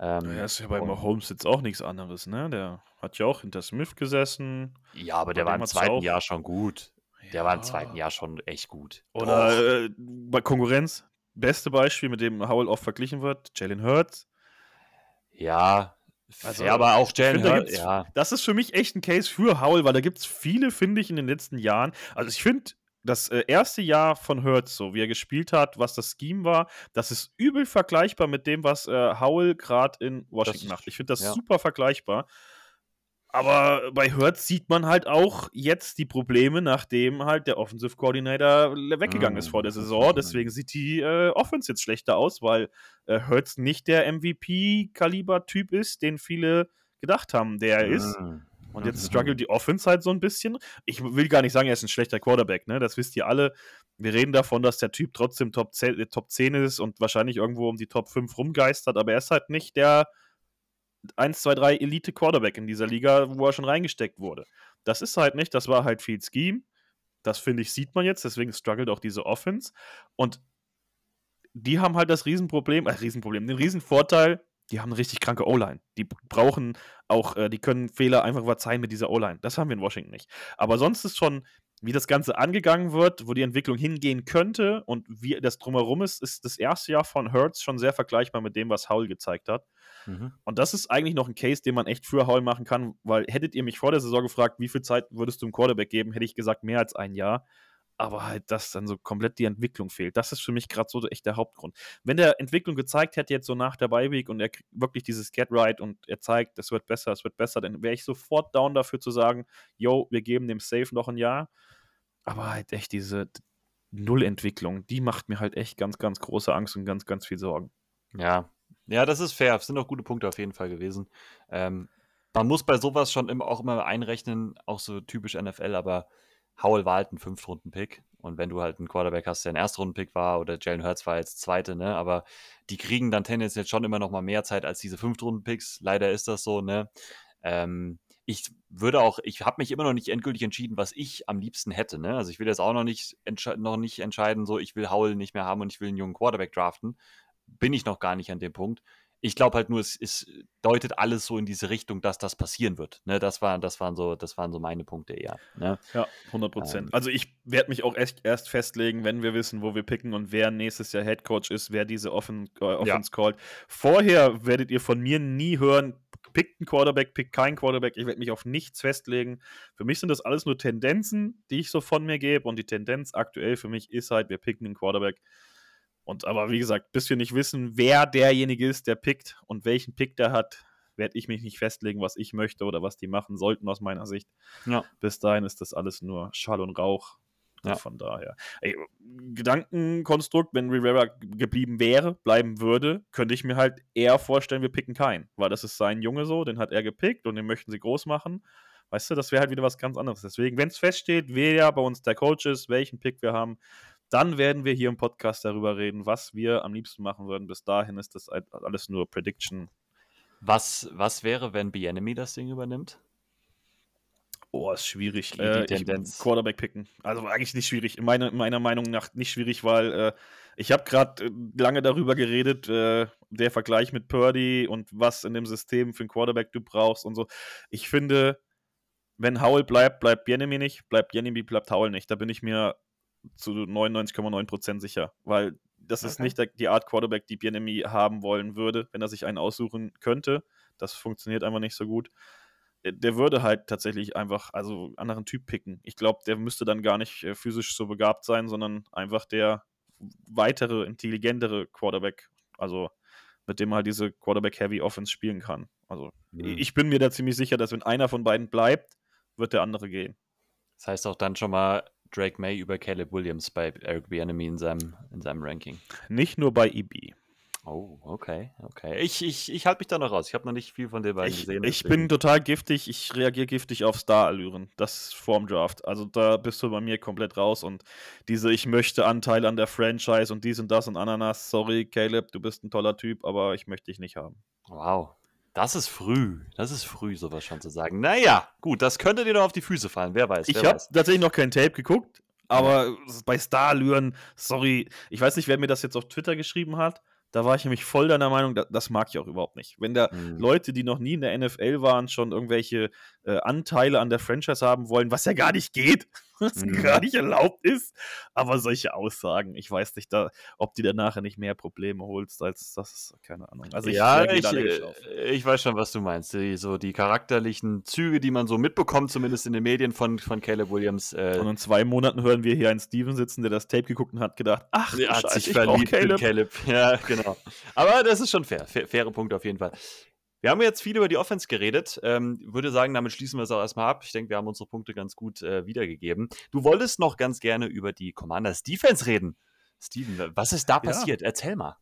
Ähm, ja, ist ja bei Mahomes jetzt auch nichts anderes, ne? Der hat ja auch hinter Smith gesessen. Ja, aber der war im zweiten Jahr schon gut. Der ja. war im zweiten Jahr schon echt gut. Oder äh, bei Konkurrenz, beste Beispiel, mit dem Howell oft verglichen wird, Jalen Hurts. Ja, also, ja, aber auch Jalen Hurts, ja. Das ist für mich echt ein Case für Howell, weil da gibt es viele, finde ich, in den letzten Jahren. Also ich finde, das äh, erste Jahr von Hurts, so wie er gespielt hat, was das Scheme war, das ist übel vergleichbar mit dem, was äh, Howell gerade in Washington macht. Ich finde das ja. super vergleichbar. Aber bei Hurts sieht man halt auch jetzt die Probleme, nachdem halt der Offensive Coordinator weggegangen ist vor der. Saison. Deswegen sieht die äh, Offense jetzt schlechter aus, weil äh, Hurts nicht der MVP-Kaliber-Typ ist, den viele gedacht haben, der er ist. Mhm. Und jetzt struggelt die Offense halt so ein bisschen. Ich will gar nicht sagen, er ist ein schlechter Quarterback, ne? Das wisst ihr alle. Wir reden davon, dass der Typ trotzdem Top 10, äh, Top 10 ist und wahrscheinlich irgendwo um die Top 5 rumgeistert, aber er ist halt nicht der 1, 2, 3 Elite-Quarterback in dieser Liga, wo er schon reingesteckt wurde. Das ist halt nicht, das war halt viel Scheme. Das finde ich, sieht man jetzt, deswegen struggelt auch diese Offense. Und die haben halt das Riesenproblem, äh, Riesenproblem, den Riesenvorteil, die haben eine richtig kranke O-Line. Die brauchen auch, äh, die können Fehler einfach verzeihen mit dieser O-Line. Das haben wir in Washington nicht. Aber sonst ist schon wie das Ganze angegangen wird, wo die Entwicklung hingehen könnte und wie das drumherum ist, ist das erste Jahr von Hertz schon sehr vergleichbar mit dem, was Howell gezeigt hat. Mhm. Und das ist eigentlich noch ein Case, den man echt für Howell machen kann, weil hättet ihr mich vor der Saison gefragt, wie viel Zeit würdest du im Quarterback geben, hätte ich gesagt, mehr als ein Jahr. Aber halt, dass dann so komplett die Entwicklung fehlt. Das ist für mich gerade so echt der Hauptgrund. Wenn der Entwicklung gezeigt hätte, jetzt so nach der Beiweek und er wirklich dieses Get Right und er zeigt, es wird besser, es wird besser, dann wäre ich sofort down dafür zu sagen, yo, wir geben dem Safe noch ein Jahr. Aber halt echt diese Nullentwicklung, die macht mir halt echt ganz, ganz große Angst und ganz, ganz viel Sorgen. Ja, ja, das ist fair. Das sind auch gute Punkte auf jeden Fall gewesen. Ähm, man muss bei sowas schon immer, auch immer einrechnen, auch so typisch NFL, aber Howell war halt ein Fünftrunden-Pick. Und wenn du halt einen Quarterback hast, der ein Erstrunden-Pick war, oder Jalen Hurts war jetzt Zweite, ne, aber die kriegen dann tendenziell schon immer noch mal mehr Zeit als diese Fünftrunden-Picks. Leider ist das so, ne. Ähm, ich würde auch, ich habe mich immer noch nicht endgültig entschieden, was ich am liebsten hätte. Ne? Also ich will jetzt auch noch nicht, noch nicht entscheiden, so ich will Howell nicht mehr haben und ich will einen jungen Quarterback draften. Bin ich noch gar nicht an dem Punkt. Ich glaube halt nur, es, es, deutet alles so in diese Richtung, dass das passieren wird. Ne? Das, war, das, waren so, das waren so meine Punkte eher. Ne? Ja, 100 Prozent. Ähm, also ich werde mich auch echt erst festlegen, wenn wir wissen, wo wir picken und wer nächstes Jahr Head Coach ist, wer diese Offen, äh, Offense ja. callt. Vorher werdet ihr von mir nie hören, pickt einen Quarterback, pickt keinen Quarterback. Ich werde mich auf nichts festlegen. Für mich sind das alles nur Tendenzen, die ich so von mir gebe. Und die Tendenz aktuell für mich ist halt, wir picken einen Quarterback. Und aber wie gesagt, bis wir nicht wissen, wer derjenige ist, der pickt und welchen Pick der hat, werde ich mich nicht festlegen, was ich möchte oder was die machen sollten aus meiner Sicht. Ja. Bis dahin ist das alles nur Schall und Rauch. Ja. Von daher. Ey, Gedankenkonstrukt, wenn Rivera geblieben wäre, bleiben würde, könnte ich mir halt eher vorstellen, wir picken keinen. Weil das ist sein Junge so, den hat er gepickt und den möchten sie groß machen. Weißt du, das wäre halt wieder was ganz anderes. Deswegen, wenn es feststeht, wer bei uns der Coach ist, welchen Pick wir haben, dann werden wir hier im Podcast darüber reden, was wir am liebsten machen würden. Bis dahin ist das alles nur Prediction. Was, was wäre, wenn Bienemy das Ding übernimmt? Oh, ist schwierig. Die, äh, Tendenz. Quarterback picken. Also eigentlich nicht schwierig. Meine, meiner Meinung nach nicht schwierig, weil äh, ich habe gerade äh, lange darüber geredet, äh, der Vergleich mit Purdy und was in dem System für einen Quarterback du brauchst und so. Ich finde, wenn Howell bleibt, bleibt Bienemy nicht. Bleibt Bienemy, bleibt Howell nicht. Da bin ich mir zu 99,9% sicher, weil das okay. ist nicht die Art Quarterback, die Bienemy haben wollen würde, wenn er sich einen aussuchen könnte. Das funktioniert einfach nicht so gut der würde halt tatsächlich einfach, also einen anderen Typ picken. Ich glaube, der müsste dann gar nicht äh, physisch so begabt sein, sondern einfach der weitere, intelligentere Quarterback, also mit dem man halt diese Quarterback-Heavy Offense spielen kann. Also mhm. ich bin mir da ziemlich sicher, dass wenn einer von beiden bleibt, wird der andere gehen. Das heißt auch dann schon mal Drake May über Caleb Williams bei Eric Bieniemy in seinem, in seinem Ranking. Nicht nur bei EB. Oh, okay, okay. Ich, ich, ich halte mich da noch raus. Ich habe noch nicht viel von den beiden Ich, gesehen. ich deswegen- bin total giftig, ich reagiere giftig auf Star-Allüren. Das ist vorm Draft. Also da bist du bei mir komplett raus und diese Ich möchte Anteil an der Franchise und dies und das und Ananas. Sorry, Caleb, du bist ein toller Typ, aber ich möchte dich nicht haben. Wow. Das ist früh. Das ist früh, sowas schon zu sagen. Naja, gut, das könnte dir doch auf die Füße fallen. Wer weiß. Ich habe tatsächlich noch kein Tape geguckt, aber bei Star-Allüren, sorry, ich weiß nicht, wer mir das jetzt auf Twitter geschrieben hat. Da war ich nämlich voll deiner Meinung, da, das mag ich auch überhaupt nicht. Wenn da Hm. Leute, die noch nie in der NFL waren, schon irgendwelche äh, Anteile an der Franchise haben wollen, was ja gar nicht geht, [LAUGHS] was Mhm. gar nicht erlaubt ist. Aber solche Aussagen, ich weiß nicht, da, ob die dann nachher nicht mehr Probleme holst, als das keine Ahnung. Also ich ja, ich, äh, ich weiß schon, was du meinst. Die, so die charakterlichen Züge, die man so mitbekommt, zumindest in den Medien von, von Caleb Williams. Äh, Und in zwei Monaten hören wir hier einen Steven sitzen, der das Tape geguckt und hat gedacht, ach, er hat Scheiße, sich verliebt Caleb. Caleb. Ja, genau. Aber das ist schon fair. Fa faire Punkte auf jeden Fall. Wir haben jetzt viel über die Offense geredet. Ähm, würde sagen, damit schließen wir es auch erstmal ab. Ich denke, wir haben unsere Punkte ganz gut äh, wiedergegeben. Du wolltest noch ganz gerne über die Commanders Defense reden. Steven, was ist da passiert? Erzähl mal.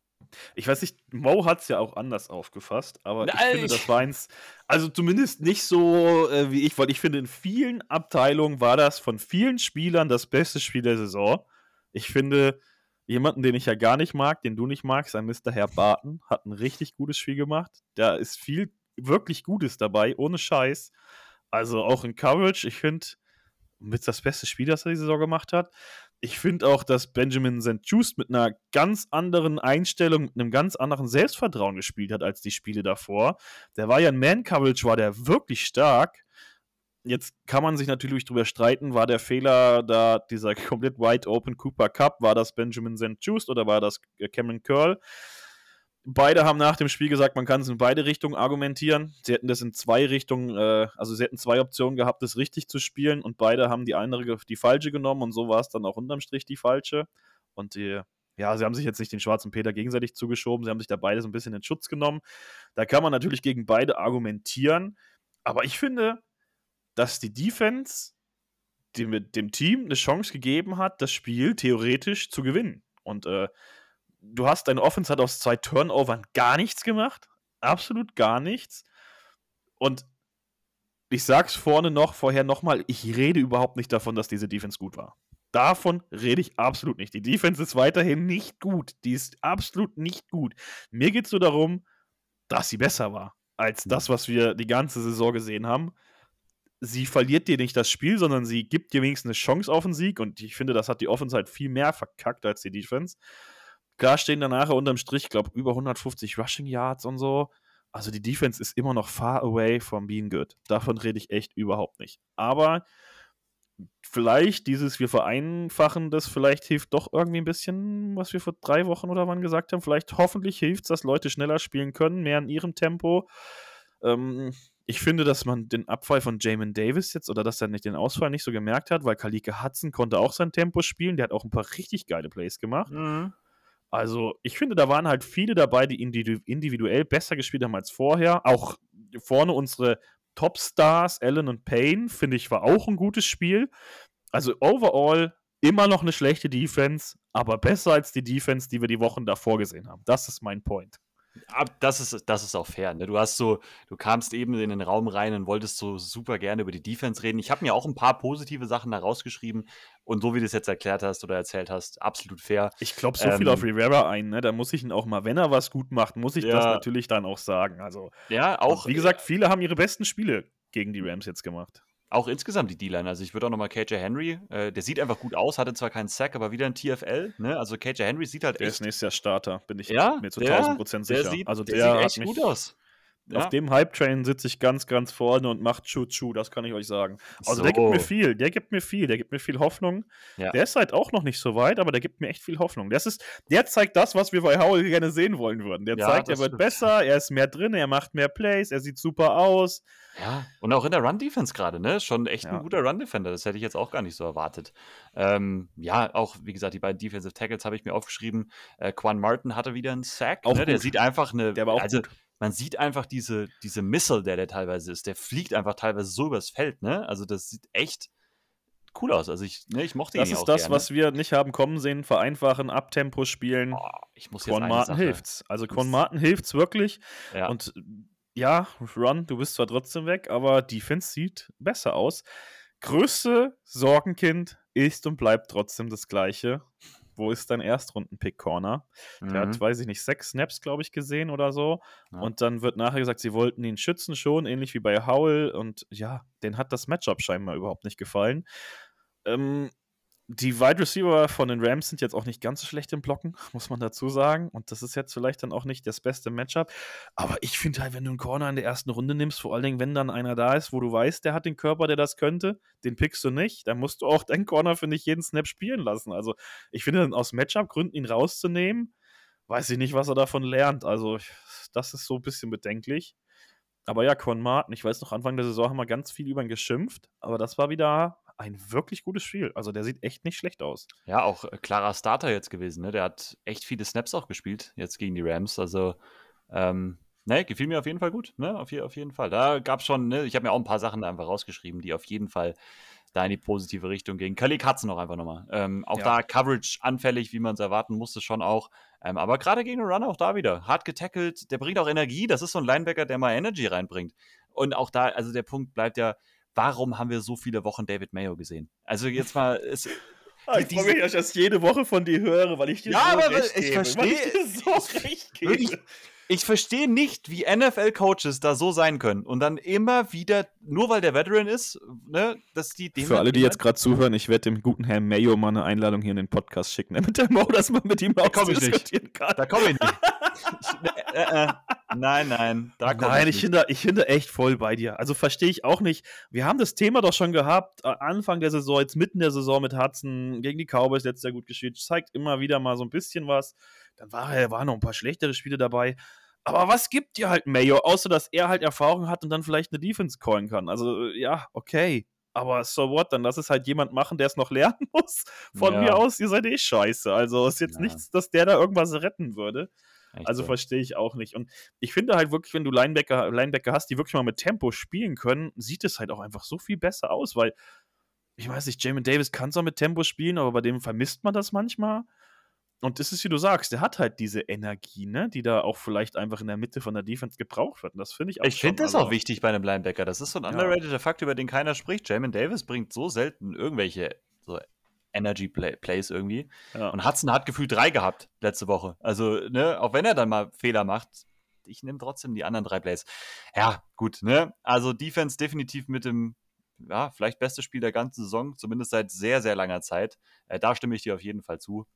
Ich weiß nicht, Mo hat es ja auch anders aufgefasst, aber ich Nein, finde, ich- das war eins, also zumindest nicht so äh, wie ich, weil ich finde, in vielen Abteilungen war das von vielen Spielern das beste Spiel der Saison. Ich finde, jemanden, den ich ja gar nicht mag, den du nicht magst, ein Mr. Herr Barton, hat ein richtig gutes Spiel gemacht. Da ist viel wirklich Gutes dabei, ohne Scheiß. Also auch in Coverage, ich finde, mit das beste Spiel, das er die Saison gemacht hat. Ich finde auch, dass Benjamin St. Just mit einer ganz anderen Einstellung, mit einem ganz anderen Selbstvertrauen gespielt hat als die Spiele davor. Der war ja in Man-Coverage, war der wirklich stark. Jetzt kann man sich natürlich drüber streiten, war der Fehler da dieser [LAUGHS] komplett wide open Cooper Cup, war das Benjamin St. Just oder war das äh, Cameron Curl? Beide haben nach dem Spiel gesagt, man kann es in beide Richtungen argumentieren. Sie hätten das in zwei Richtungen, äh, also sie hätten zwei Optionen gehabt, das richtig zu spielen und beide haben die ge- die falsche genommen und so war es dann auch unterm Strich die falsche. Und die, ja, sie haben sich jetzt nicht den schwarzen Peter gegenseitig zugeschoben, sie haben sich da beide so ein bisschen in Schutz genommen. Da kann man natürlich gegen beide argumentieren, aber ich finde, dass die Defense dem, dem Team eine Chance gegeben hat, das Spiel theoretisch zu gewinnen. Und äh, du hast, deine Offense hat aus zwei Turnovern gar nichts gemacht. Absolut gar nichts. Und ich sag's vorne noch, vorher nochmal, ich rede überhaupt nicht davon, dass diese Defense gut war. Davon rede ich absolut nicht. Die Defense ist weiterhin nicht gut. Die ist absolut nicht gut. Mir geht's nur darum, dass sie besser war als das, was wir die ganze Saison gesehen haben. Sie verliert dir nicht das Spiel, sondern sie gibt dir wenigstens eine Chance auf den Sieg. Und ich finde, das hat die Offense halt viel mehr verkackt als die Defense. Klar stehen da nachher unterm Strich, ich glaube, über 150 Rushing Yards und so. Also die Defense ist immer noch far away from being good. Davon rede ich echt überhaupt nicht. Aber vielleicht dieses, wir vereinfachen das, vielleicht hilft doch irgendwie ein bisschen, was wir vor drei Wochen oder wann gesagt haben. Vielleicht hoffentlich hilft es, dass Leute schneller spielen können, mehr in ihrem Tempo. Ähm, ich finde, dass man den Abfall von Jamin Davis jetzt oder dass er nicht den Ausfall nicht so gemerkt hat, weil Kalike Hudson konnte auch sein Tempo spielen. Der hat auch ein paar richtig geile Plays gemacht. Also, ich finde, da waren halt viele dabei, die individu individuell besser gespielt haben als vorher. Auch vorne unsere Topstars, Allen und Payne, finde ich, war auch ein gutes Spiel. Also, overall immer noch eine schlechte Defense, aber besser als die Defense, die wir die Wochen davor gesehen haben. Das ist mein Point. Ab- Das ist, das ist auch fair. Ne? Du hast so, du kamst eben in den Raum rein und wolltest so super gerne über die Defense reden. Ich habe mir auch ein paar positive Sachen da rausgeschrieben und so wie du es jetzt erklärt hast oder erzählt hast, absolut fair. Ich glaube so Ähm, viel auf Rivera ein, ne? Da muss ich ihn auch mal, wenn er was gut macht, muss ich das Ja. natürlich dann auch sagen. Also, Ja, auch wie gesagt, viele haben ihre besten Spiele gegen die Rams jetzt gemacht. Auch insgesamt die D-Line. Also ich würde auch nochmal KJ Henry, äh, der sieht einfach gut aus, hatte zwar keinen Sack, aber wieder ein TFL. Ne? Also KJ Henry sieht halt Der echt. ist nächstes Jahr Starter, bin ich ja, mir zu der- 1000 Prozent der sicher. Sieht, also der, der, sieht hat echt mich, gut aus. Ja. Auf dem Hype-Train sitze ich ganz, ganz vorne und macht Chu-Chu, das kann ich euch sagen. Also der So. gibt mir viel, der gibt mir viel, der gibt mir viel Hoffnung. Ja. Der ist halt auch noch nicht so weit, aber der gibt mir echt viel Hoffnung. Das ist, der zeigt das, was wir bei Howell gerne sehen wollen würden. Der Ja, zeigt, er wird stimmt. besser, er ist mehr drin, er macht mehr Plays, er sieht super aus. Ja, und auch in der Run-Defense gerade, ne? Schon echt ein guter Run-Defender. Das hätte ich jetzt auch gar nicht so erwartet. Ähm, ja, auch, wie gesagt, die beiden Defensive Tackles habe ich mir aufgeschrieben. Äh, Quan Martin hatte wieder einen Sack. Auch ne? Der sieht einfach eine. Der war auch also, gut. Man sieht einfach diese, diese Missile, der der teilweise ist. Der fliegt einfach teilweise so übers Feld, ne? Also, das sieht echt cool aus. Also ich, ne, ich mochte das ihn ist auch das, gerne. was wir nicht haben kommen sehen. Vereinfachen, Abtempo spielen. Oh, ich muss jetzt Quan eine Martin Sache- hilft's. Also Quan muss- Martin hilft's wirklich. Ja. Und ja, Run, du bist zwar trotzdem weg, aber Defense sieht besser aus. Größte Sorgenkind ist und bleibt trotzdem das gleiche. Wo ist dein Erstrunden-Pick Corner? Der hat, Mhm. weiß ich nicht, sechs Snaps, glaube ich, gesehen oder so. Ja. Und dann wird nachher gesagt, sie wollten ihn schützen schon, ähnlich wie bei Howell. Und ja, den hat das Matchup scheinbar überhaupt nicht gefallen. Ähm, die Wide Receiver von den Rams sind jetzt auch nicht ganz so schlecht im Blocken, [LAUGHS] muss man dazu sagen. Und das ist jetzt vielleicht dann auch nicht das beste Matchup. Aber ich finde halt, wenn du einen Corner in der ersten Runde nimmst, vor allen Dingen, wenn dann einer da ist, wo du weißt, der hat den Körper, der das könnte, den pickst du nicht, dann musst du auch deinen Corner, finde ich, jeden Snap spielen lassen. Also ich finde, dann aus Matchup-Gründen ihn rauszunehmen, weiß ich nicht, was er davon lernt. Also das ist so ein bisschen bedenklich. Aber ja, Quan Martin, ich weiß noch, Anfang der Saison haben wir ganz viel über ihn geschimpft, aber das war wieder ein wirklich gutes Spiel. Also der sieht echt nicht schlecht aus. Ja, auch äh, klarer Starter jetzt gewesen. Ne? Der hat echt viele Snaps auch gespielt, jetzt gegen die Rams. Also, ähm, ne, gefiel mir auf jeden Fall gut. Ne? Auf, auf jeden Fall. Da gab es schon, ne? ich habe mir auch ein paar Sachen einfach rausgeschrieben, die auf jeden Fall da in die positive Richtung gehen. Khalil Hudson noch einfach nochmal. Ähm, auch Ja. da Coverage anfällig, wie man es erwarten musste, schon auch. Ähm, aber gerade gegen den Runner auch da wieder. Hart getackelt, der bringt auch Energie. Das ist so ein Linebacker, der mal Energy reinbringt. Und auch da, also der Punkt bleibt ja, warum haben wir so viele Wochen David Mayo gesehen? Also jetzt mal, es, Ah, ich freue mich, dass ich das jede Woche von dir höre, weil ich dir Ja, so aber recht ich gebe, verstehe- Weil ich dir so recht Wirklich, gebe. ich verstehe nicht, wie NFL-Coaches da so sein können und dann immer wieder, nur weil der Veteran ist, ne, dass die dem Für alle, die jetzt gerade zuhören, ich werde dem guten Herrn Mayo mal eine Einladung hier in den Podcast schicken, damit der Mo, dass man mit ihm auch komm ich nicht. diskutieren kann. Da komme ich nicht. [LAUGHS] Ich, äh, äh, nein, nein, da Nein, ich finde, ich finde echt voll bei dir. Also verstehe ich auch nicht. Wir haben das Thema doch schon gehabt, äh, Anfang der Saison, jetzt mitten der Saison mit Hudson, gegen die Cowboys letztes Jahr gut gespielt, zeigt immer wieder mal so ein bisschen was. Dann war er, waren noch ein paar schlechtere Spiele dabei. Aber was gibt dir halt Mayo, außer dass er halt Erfahrung hat und dann vielleicht eine Defense callen kann? Also, äh, ja, okay. Aber so what? Dann lass es halt jemand machen, der es noch [LAUGHS] lernen muss. Von Ja. mir aus, ihr seid eh scheiße. Also ist jetzt Ja. nichts, dass der da irgendwas retten würde. Echt Also so. verstehe ich auch nicht. Und ich finde halt wirklich, wenn du Linebacker, Linebacker hast, die wirklich mal mit Tempo spielen können, sieht es halt auch einfach so viel besser aus, weil ich weiß nicht, Jamin Davis kann zwar mit Tempo spielen, aber bei dem vermisst man das manchmal. Und das ist, wie du sagst, der hat halt diese Energie, ne, die da auch vielleicht einfach in der Mitte von der Defense gebraucht wird. Und das finde ich auch Ich finde das also- auch wichtig bei einem Linebacker. Das ist so ein Ja. underrateder Fakt, über den keiner spricht. Jamin Davis bringt so selten irgendwelche so Energy Play Plays irgendwie. Ja. Und Hudson hat gefühlt drei gehabt letzte Woche. Also, ne, auch wenn er dann mal Fehler macht, ich nehme trotzdem die anderen drei Plays. Ja, gut, ne? Also Defense definitiv mit dem, ja, vielleicht beste Spiel der ganzen Saison, zumindest seit sehr, sehr langer Zeit. Äh, da stimme ich dir auf jeden Fall zu.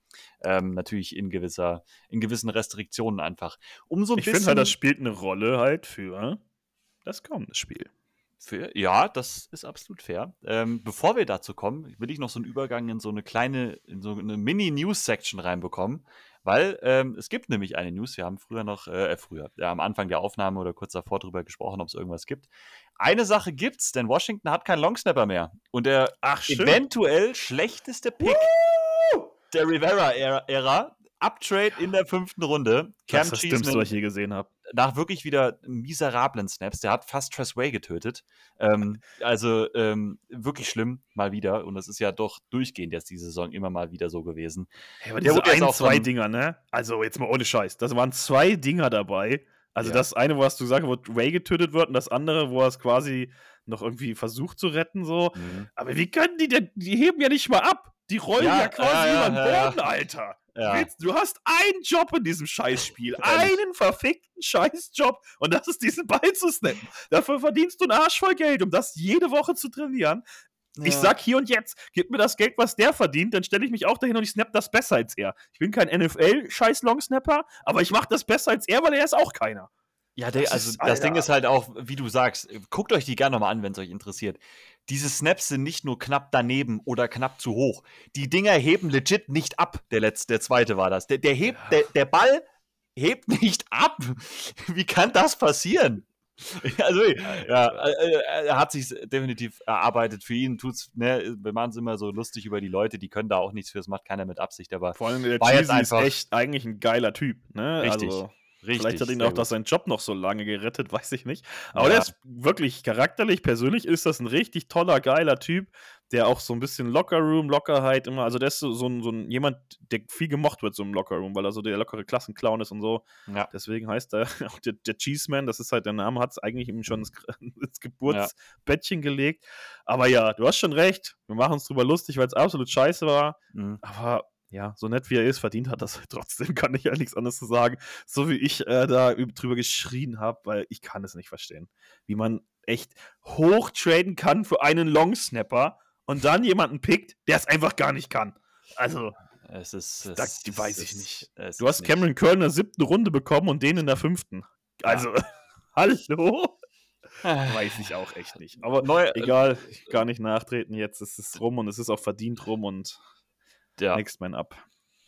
Ähm, natürlich in gewisser, in gewissen Restriktionen einfach. Um so ein ich finde halt, das spielt eine Rolle halt für das kommende Spiel. Für, ja, das ist absolut fair. Ähm, bevor wir dazu kommen, will ich noch so einen Übergang in so eine kleine, in so eine Mini-News-Section reinbekommen, weil ähm, es gibt nämlich eine News. Wir haben früher noch, äh, früher, ja, am Anfang der Aufnahme oder kurz davor drüber gesprochen, ob es irgendwas gibt. Eine Sache gibt's, denn Washington hat keinen Longsnapper mehr. Und der Ach, eventuell schlechteste Pick der Rivera-Ära, Uptrade in der fünften Runde. Das ist das Dümmste, was ich je gesehen habe. Nach wirklich wieder miserablen Snaps. Der hat fast Tressway getötet. Ähm, also ähm, wirklich schlimm, mal wieder. Und das ist ja doch durchgehend jetzt die Saison immer mal wieder so gewesen. Hey, aber Der diese ein, auch zwei von- Dinger, ne? Also jetzt mal ohne Scheiß. Das waren zwei Dinger dabei. Also Ja. das eine, wo hast du gesagt, wo Ray getötet wird und das andere, wo er es quasi noch irgendwie versucht zu retten, so. Aber wie können die denn, die heben ja nicht mal ab. Die rollen ja, Ja, quasi ja, über den. Boden, Alter. Ja. Du hast einen Job in diesem Scheißspiel. [LAUGHS] Einen verfickten Scheißjob. Und das ist diesen Ball zu snappen. Dafür verdienst du einen Arsch voll Geld, um das jede Woche zu trainieren. Ich Ja. sag hier und jetzt, gib mir das Geld, was der verdient, dann stelle ich mich auch dahin und ich snap das besser als er. Ich bin kein NFL-Scheiß-Long-Snapper, aber ich mach das besser als er, weil er ist auch keiner. Ja, Das also ist- das Ding ist halt auch, wie du sagst, guckt euch die gerne nochmal an, wenn es euch interessiert. Diese Snaps sind nicht nur knapp daneben oder knapp zu hoch. Die Dinger heben legit nicht ab. Der letzte, der zweite war das. Der, der hebt, der, der Ball hebt [LAUGHS] nicht ab. Wie kann das passieren? [LAUGHS] Also, ja, äh, er hat sich definitiv erarbeitet. Für ihn tut's, ne, wir machen es immer so lustig über die Leute, die können da auch nichts für, das macht keiner mit Absicht, aber Vor allem der War jetzt Cheesy ist einfach- echt eigentlich ein geiler Typ. Ne? Richtig. Also, Richtig, Vielleicht hat ihn auch, dass sein Job noch so lange gerettet, [LAUGHS] weiß ich nicht. Aber ja. der ist wirklich charakterlich, persönlich ist das ein richtig toller, geiler Typ, der auch so ein bisschen Lockerroom, Lockerheit immer, also der ist so, so, ein, so ein jemand, der viel gemocht wird, so im Lockerroom, weil er so der lockere Klassenclown ist und so. Ja. Deswegen heißt er [LAUGHS] auch der, der Cheeseman, das ist halt der Name, hat es eigentlich ihm schon ins, [LAUGHS] ins Geburtsbettchen ja. gelegt. Aber ja, du hast schon recht, wir machen uns drüber lustig, weil es absolut scheiße war. Mhm. Aber ja, so nett wie er ist, verdient hat das [LAUGHS] trotzdem, kann ich ja nichts anderes zu sagen. So wie ich äh, da drüber geschrien habe, weil ich kann es nicht verstehen. Wie man echt hoch traden kann für einen Longsnapper und dann jemanden pickt, der es einfach gar nicht kann. Also, es ist, es, das, die weiß ich nicht. Du hast Cameron Curl in der siebten Runde bekommen und den in der fünften. Also, ja. [LAUGHS] hallo? Weiß ich auch echt nicht. Aber Neu egal, gar nicht nachtreten jetzt. Es ist rum und es ist auch verdient rum und ja. Next Man Up.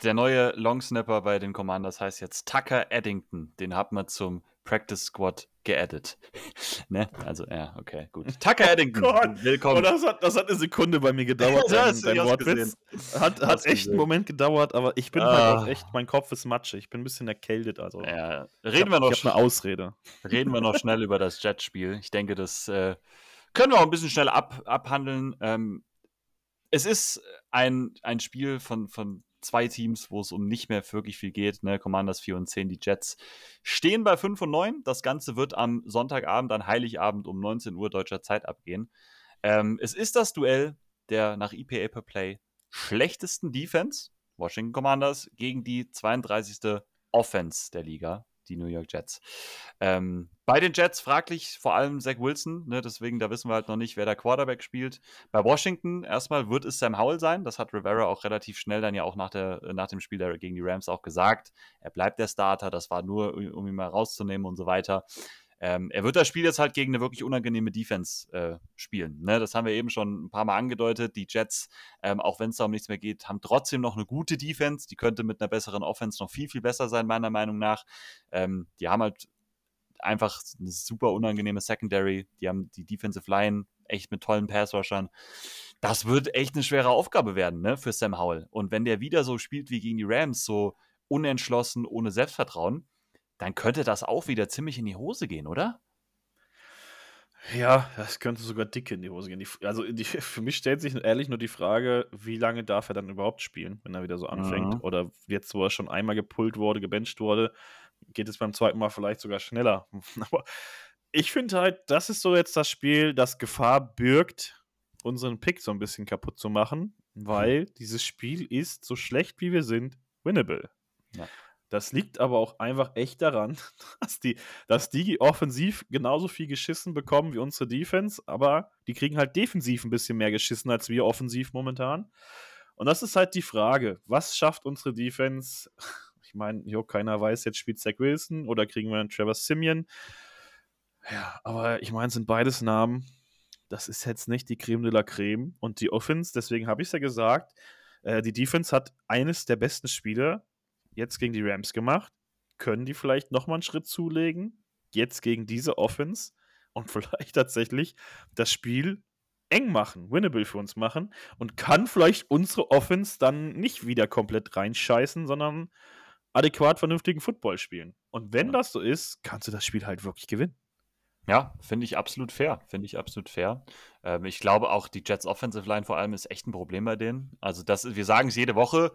Der neue Longsnapper bei den Commanders heißt jetzt Tucker Eddington. Den hat man zum Practice Squad geaddet. [LAUGHS] ne? Also, ja, okay, gut. [LAUGHS] Tucker Eddington, oh willkommen. Oh, das, hat, das hat eine Sekunde bei mir gedauert, [LAUGHS] dein, dein Wortwitz. Hat, hat echt einen Moment gedauert, aber ich bin ah. halt auch echt, mein Kopf ist matschig. Ich bin ein bisschen erkältet. Also. Ja, reden wir noch. Ich habe eine Ausrede. Reden wir noch schnell über das Jet-Spiel. Ich denke, das äh, können wir auch ein bisschen schnell ab, abhandeln. Ähm, es ist ein, ein Spiel von, von zwei Teams, wo es um nicht mehr wirklich viel geht. Ne? Commanders 4 und 10, die Jets stehen bei 5 und 9. Das Ganze wird am Sonntagabend, an Heiligabend um 19 Uhr deutscher Zeit abgehen. Ähm, es ist das Duell der nach EPA per Play schlechtesten Defense, Washington Commanders, gegen die 32. Offense der Liga, die New York Jets. Ähm, bei den Jets fraglich vor allem Zach Wilson, ne, deswegen da wissen wir halt noch nicht, wer der Quarterback spielt. Bei Washington erstmal wird es Sam Howell sein, das hat Rivera auch relativ schnell dann ja auch nach, der, nach dem Spiel gegen die Rams auch gesagt. Er bleibt der Starter, das war nur, um ihn mal rauszunehmen und so weiter. Ähm, er wird das Spiel jetzt halt gegen eine wirklich unangenehme Defense äh, spielen. Ne? Das haben wir eben schon ein paar Mal angedeutet. Die Jets, ähm, auch wenn es da um nichts mehr geht, haben trotzdem noch eine gute Defense. Die könnte mit einer besseren Offense noch viel, viel besser sein, meiner Meinung nach. Ähm, die haben halt einfach eine super unangenehme Secondary. Die haben die Defensive Line echt mit tollen Pass-Rushern. Das wird echt eine schwere Aufgabe werden ne, für Sam Howell. Und wenn der wieder so spielt wie gegen die Rams, so unentschlossen, ohne Selbstvertrauen, dann könnte das auch wieder ziemlich in die Hose gehen, oder? Ja, das könnte sogar dick in die Hose gehen. Die, also die, [LAUGHS] für mich stellt sich ehrlich nur die Frage, wie lange darf er dann überhaupt spielen, wenn er wieder so anfängt? Mhm. Oder jetzt, wo er schon einmal gepult wurde, gebencht wurde, geht es beim zweiten Mal vielleicht sogar schneller. [LAUGHS] Aber ich finde halt, das ist so jetzt das Spiel, das Gefahr birgt, unseren Pick so ein bisschen kaputt zu machen, weil mhm. dieses Spiel ist, so schlecht wie wir sind, winnable. Ja. Das liegt aber auch einfach echt daran, [LAUGHS] dass die, dass die offensiv genauso viel geschissen bekommen wie unsere Defense, aber die kriegen halt defensiv ein bisschen mehr geschissen als wir offensiv momentan. Und das ist halt die Frage, was schafft unsere Defense? [LAUGHS] Ich meine, jo, keiner weiß, jetzt spielt Zach Wilson oder kriegen wir einen Trevor Simeon. Ja, aber ich meine, sind beides Namen. Das ist jetzt nicht die Creme de la Creme. Und die Offense, deswegen habe ich es ja gesagt, äh, die Defense hat eines der besten Spiele jetzt gegen die Rams gemacht. Können die vielleicht nochmal einen Schritt zulegen? Jetzt gegen diese Offense und [LAUGHS] vielleicht tatsächlich das Spiel eng machen, winnable für uns machen und kann vielleicht unsere Offense dann nicht wieder komplett reinscheißen, sondern adäquat vernünftigen Football spielen. Und wenn das so ist, kannst du das Spiel halt wirklich gewinnen. Ja, finde ich absolut fair. Finde ich absolut fair. Ähm, ich glaube auch, die Jets Offensive Line vor allem ist echt ein Problem bei denen. Also, das, wir sagen es jede Woche,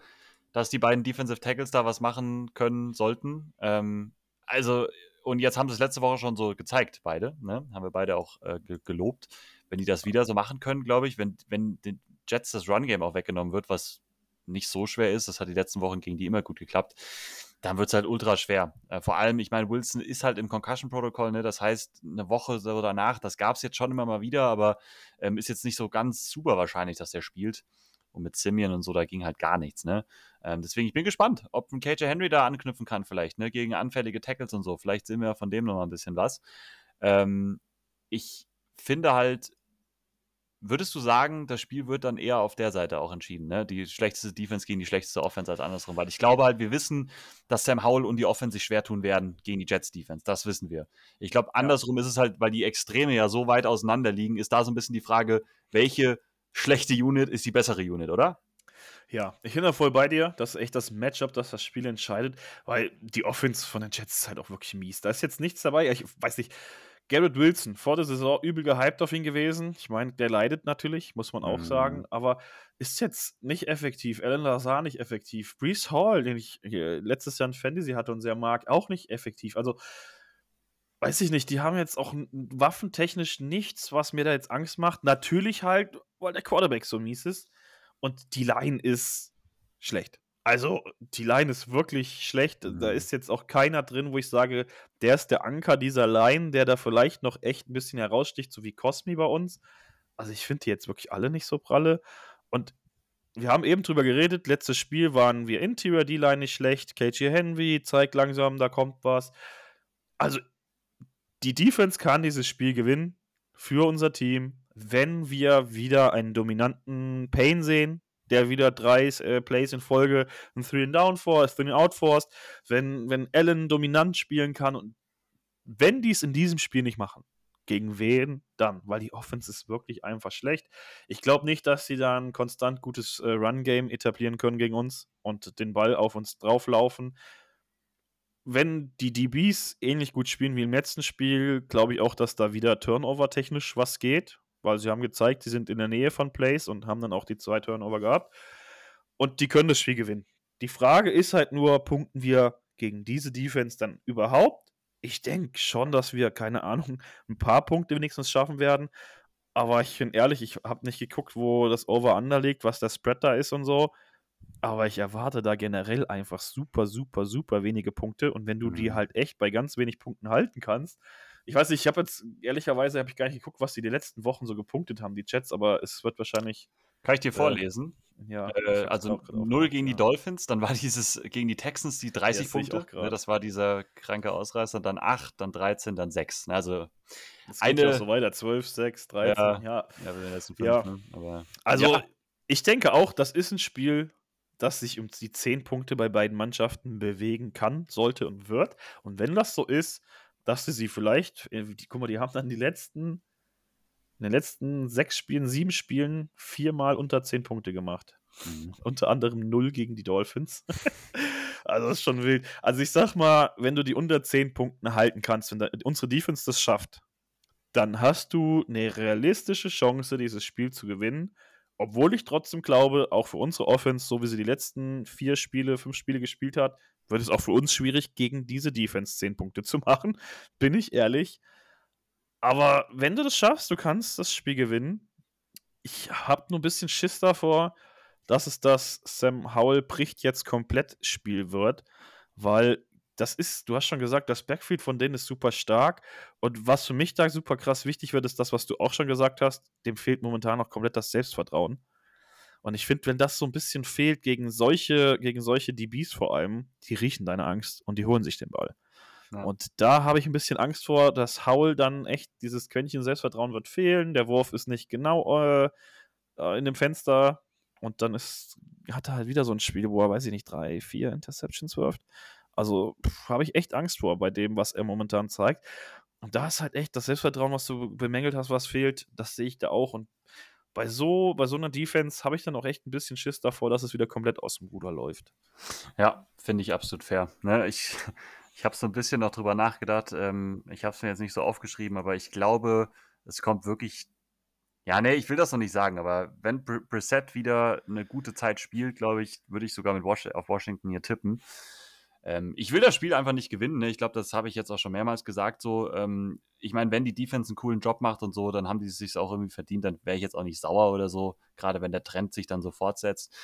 dass die beiden Defensive Tackles da was machen können sollten. Ähm, also, und jetzt haben sie es letzte Woche schon so gezeigt, beide. Ne? Haben wir beide auch äh, gelobt. Wenn die das wieder so machen können, glaube ich, wenn, wenn den Jets das Run-Game auch weggenommen wird, was nicht so schwer ist, das hat die letzten Wochen gegen die immer gut geklappt, dann wird es halt ultra schwer. Äh, vor allem, ich meine, Wilson ist halt im Concussion-Protokoll, ne? das heißt, eine Woche so danach, das gab es jetzt schon immer mal wieder, aber ähm, ist jetzt nicht so ganz super wahrscheinlich, dass der spielt. Und mit Simeon und so, da ging halt gar nichts, ne? Ähm, deswegen, ich bin gespannt, ob ein KJ Henry da anknüpfen kann, vielleicht, ne? Gegen anfällige Tackles und so. Vielleicht sehen wir von dem nochmal ein bisschen was. Ähm, ich finde halt, würdest du sagen, das Spiel wird dann eher auf der Seite auch entschieden, ne? Die schlechteste Defense gegen die schlechteste Offense als andersrum, weil ich glaube halt, wir wissen, dass Sam Howell und die Offense sich schwer tun werden gegen die Jets Defense. Das wissen wir. Ich glaube, andersrum ja. ist es halt, weil die Extreme ja so weit auseinander liegen, ist da so ein bisschen die Frage, welche schlechte Unit ist die bessere Unit, oder? Ja, ich bin da voll bei dir. Das ist echt das Matchup, das das Spiel entscheidet, weil die Offense von den Jets ist halt auch wirklich mies. Da ist jetzt nichts dabei. Ich weiß nicht, Garrett Wilson, vor der Saison übel gehypt auf ihn gewesen. Ich meine, der leidet natürlich, muss man auch mhm. sagen, aber ist jetzt nicht effektiv. Alan Lazar nicht effektiv. Brees Hall, den ich letztes Jahr in Fantasy hatte und sehr mag, auch nicht effektiv. Also, weiß ich nicht, die haben jetzt auch waffentechnisch nichts, was mir da jetzt Angst macht. Natürlich halt, weil der Quarterback so mies ist und die Line ist schlecht. Also, die Line ist wirklich schlecht. Mhm. Da ist jetzt auch keiner drin, wo ich sage, der ist der Anker dieser Line, der da vielleicht noch echt ein bisschen heraussticht, so wie Cosmi bei uns. Also, ich finde die jetzt wirklich alle nicht so pralle. Und wir haben eben drüber geredet, letztes Spiel waren wir Interior D-Line nicht schlecht. KG Henry zeigt langsam, da kommt was. Also, die Defense kann dieses Spiel gewinnen für unser Team, wenn wir wieder einen dominanten Pain sehen, der wieder drei äh, Plays in Folge ein Three and Down force, Three and Out force, wenn, wenn Allen dominant spielen kann und wenn die es in diesem Spiel nicht machen, gegen wen dann? Weil die Offense ist wirklich einfach schlecht. Ich glaube nicht, dass sie da ein konstant gutes äh, Run-Game etablieren können gegen uns und den Ball auf uns drauflaufen. Wenn die DBs ähnlich gut spielen wie im letzten Spiel, glaube ich auch, dass da wieder Turnover-technisch was geht weil sie haben gezeigt, sie sind in der Nähe von Plays und haben dann auch die zwei Turnover gehabt. Und die können das Spiel gewinnen. Die Frage ist halt nur, punkten wir gegen diese Defense dann überhaupt? Ich denke schon, dass wir, keine Ahnung, ein paar Punkte wenigstens schaffen werden. Aber ich bin ehrlich, ich habe nicht geguckt, wo das Over-Under liegt, was der Spread da ist und so. Aber ich erwarte da generell einfach super, super, super wenige Punkte. Und wenn du mhm. die halt echt bei ganz wenig Punkten halten kannst, ich weiß nicht, ich habe jetzt ehrlicherweise habe ich gar nicht geguckt, was die die letzten Wochen so gepunktet haben, die Chats, aber es wird wahrscheinlich. Kann ich dir äh, vorlesen? Äh, ja. Äh, also 0 gegen die Dolphins, dann war [LAUGHS] dieses gegen die Texans die 30 ja, Punkte. Ne, das war dieser kranke Ausreißer, dann 8, dann 13, dann 6. Ne, also das eine ja so weiter, 12, 6, 13, ja. Ja, ja, ja, fünf, ja. Ne? Also ja. ich denke auch, das ist ein Spiel, das sich um die 10 Punkte bei beiden Mannschaften bewegen kann, sollte und wird. Und wenn das so ist, dass du sie vielleicht, äh, die, guck mal, die haben dann die letzten, in den letzten sechs Spielen, sieben Spielen viermal unter zehn Punkte gemacht. Mhm. Unter anderem null gegen die Dolphins. [LAUGHS] also das ist schon wild. Also ich sag mal, wenn du die unter zehn Punkten halten kannst, wenn da, unsere Defense das schafft, dann hast du eine realistische Chance, dieses Spiel zu gewinnen. Obwohl ich trotzdem glaube, auch für unsere Offense, so wie sie die letzten vier Spiele, fünf Spiele gespielt hat, wird es auch für uns schwierig, gegen diese Defense 10 Punkte zu [LAUGHS] machen. Bin ich ehrlich. Aber wenn du das schaffst, du kannst das Spiel gewinnen. Ich habe nur ein bisschen Schiss davor, dass es das Sam Howell bricht jetzt komplett Spiel wird, weil das ist, du hast schon gesagt, das Backfield von denen ist super stark. Und was für mich da super krass wichtig wird, ist das, was du auch schon gesagt hast. Dem fehlt momentan noch komplett das Selbstvertrauen. Und ich finde, wenn das so ein bisschen fehlt gegen solche, gegen solche DBs vor allem, die riechen deine Angst und die holen sich den Ball. Ja. Und da habe ich ein bisschen Angst vor, dass Howl dann echt dieses Quäntchen Selbstvertrauen wird fehlen. Der Wurf ist nicht genau äh, äh, in dem Fenster. Und dann ist, hat er halt wieder so ein Spiel, wo er, weiß ich nicht, drei, vier Interceptions wirft. Also habe ich echt Angst vor bei dem, was er momentan zeigt. Und da ist halt echt das Selbstvertrauen, was du bemängelt hast, was fehlt. Das sehe ich da auch. Und bei so, bei so einer Defense habe ich dann auch echt ein bisschen Schiss davor, dass es wieder komplett aus dem Ruder läuft. Ja, finde ich absolut fair. Ne, ich [LAUGHS] ich habe so ein bisschen noch drüber nachgedacht. Ähm, ich habe es mir jetzt nicht so aufgeschrieben, aber ich glaube, es kommt wirklich. Ja, nee, ich will das noch nicht sagen, aber wenn Brissett wieder eine gute Zeit spielt, glaube ich, würde ich sogar mit Was auf Washington hier tippen. Ähm, ich will das Spiel einfach nicht gewinnen. Ne? Ich glaube, das habe ich jetzt auch schon mehrmals gesagt. So, ähm, ich meine, wenn die Defense einen coolen Job macht und so, dann haben die es sich auch irgendwie verdient. Dann wäre ich jetzt auch nicht sauer oder so. Gerade wenn der Trend sich dann so fortsetzt.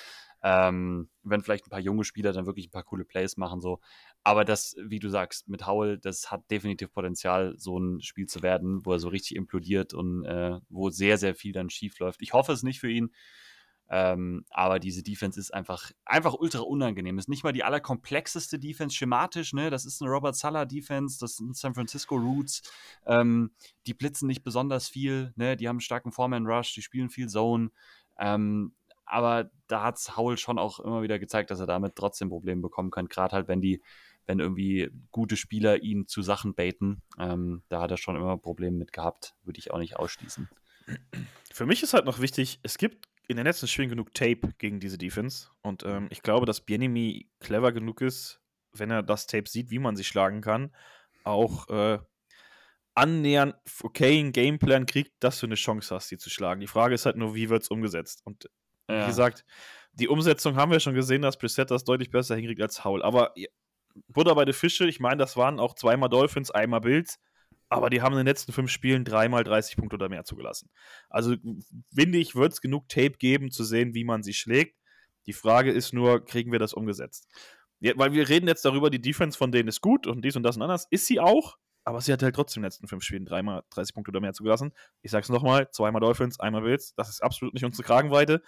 Ähm, wenn vielleicht ein paar junge Spieler dann wirklich ein paar coole Plays machen, so. Aber das, wie du sagst, mit Howell, das hat definitiv Potenzial, so ein Spiel zu werden, wo er so richtig implodiert und äh, wo sehr, sehr viel dann schief läuft. Ich hoffe es nicht für ihn. Ähm, aber diese Defense ist einfach, einfach ultra unangenehm. Ist nicht mal die allerkomplexeste Defense schematisch, ne? Das ist eine Robert Sala Defense, das sind San Francisco Roots. Ähm, die blitzen nicht besonders viel, ne? Die haben einen starken Foreman Rush, die spielen viel Zone. Ähm, aber da hat Howell schon auch immer wieder gezeigt, dass er damit trotzdem Probleme bekommen kann. Gerade halt, wenn die, wenn irgendwie gute Spieler ihn zu Sachen baiten. Ähm, da hat er schon immer Probleme mit gehabt. Würde ich auch nicht ausschließen. Für mich ist halt noch wichtig, es gibt in den letzten Spielen genug Tape gegen diese Defense. Und ähm, ich glaube, dass Bienemy clever genug ist, wenn er das Tape sieht, wie man sie schlagen kann, auch äh, annähernd okayen Gameplan kriegt, dass du eine Chance hast, sie zu schlagen. Die Frage ist halt nur, wie wird es umgesetzt? Und ja. wie gesagt, die Umsetzung haben wir schon gesehen, dass Preset das deutlich besser hinkriegt als Howl. Aber Butter bei den Fische, ich meine, das waren auch zweimal Dolphins, einmal Bills, aber die haben in den letzten fünf Spielen dreimal 30 Punkte oder mehr zugelassen. Also finde ich, wird es genug Tape geben, zu sehen, wie man sie schlägt. Die Frage ist nur, kriegen wir das umgesetzt? Ja, weil wir reden jetzt darüber, die Defense von denen ist gut und dies und das und anders. Ist sie auch, aber sie hat halt trotzdem in den letzten fünf Spielen dreimal 30 Punkte oder mehr zugelassen. Ich sag's nochmal, zweimal Dolphins, einmal Bills. Das ist absolut nicht unsere Kragenweite.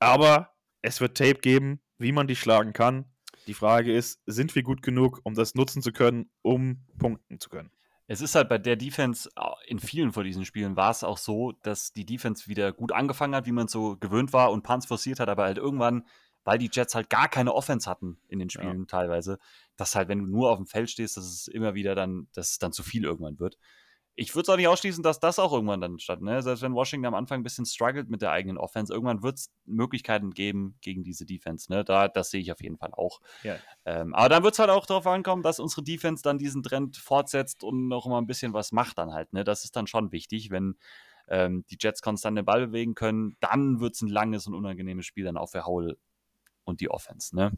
Aber es wird Tape geben, wie man die schlagen kann. Die Frage ist, sind wir gut genug, um das nutzen zu können, um punkten zu können? Es ist halt bei der Defense, in vielen von diesen Spielen war es auch so, dass die Defense wieder gut angefangen hat, wie man so gewöhnt war und Punts forciert hat, aber halt irgendwann, weil die Jets halt gar keine Offense hatten in den Spielen ja. teilweise, dass halt, wenn du nur auf dem Feld stehst, dass es immer wieder dann, dass es dann zu viel irgendwann wird ich würde es auch nicht ausschließen, dass das auch irgendwann dann statt. Ne? Selbst wenn Washington am Anfang ein bisschen struggelt mit der eigenen Offense, irgendwann wird es Möglichkeiten geben gegen diese Defense. Ne? Da, das sehe ich auf jeden Fall auch. Ja. Ähm, aber dann wird es halt auch darauf ankommen, dass unsere Defense dann diesen Trend fortsetzt und noch immer ein bisschen was macht dann halt. Ne? Das ist dann schon wichtig, wenn ähm, die Jets konstant den Ball bewegen können, dann wird es ein langes und unangenehmes Spiel dann auch für Howell und die Offense. Ne?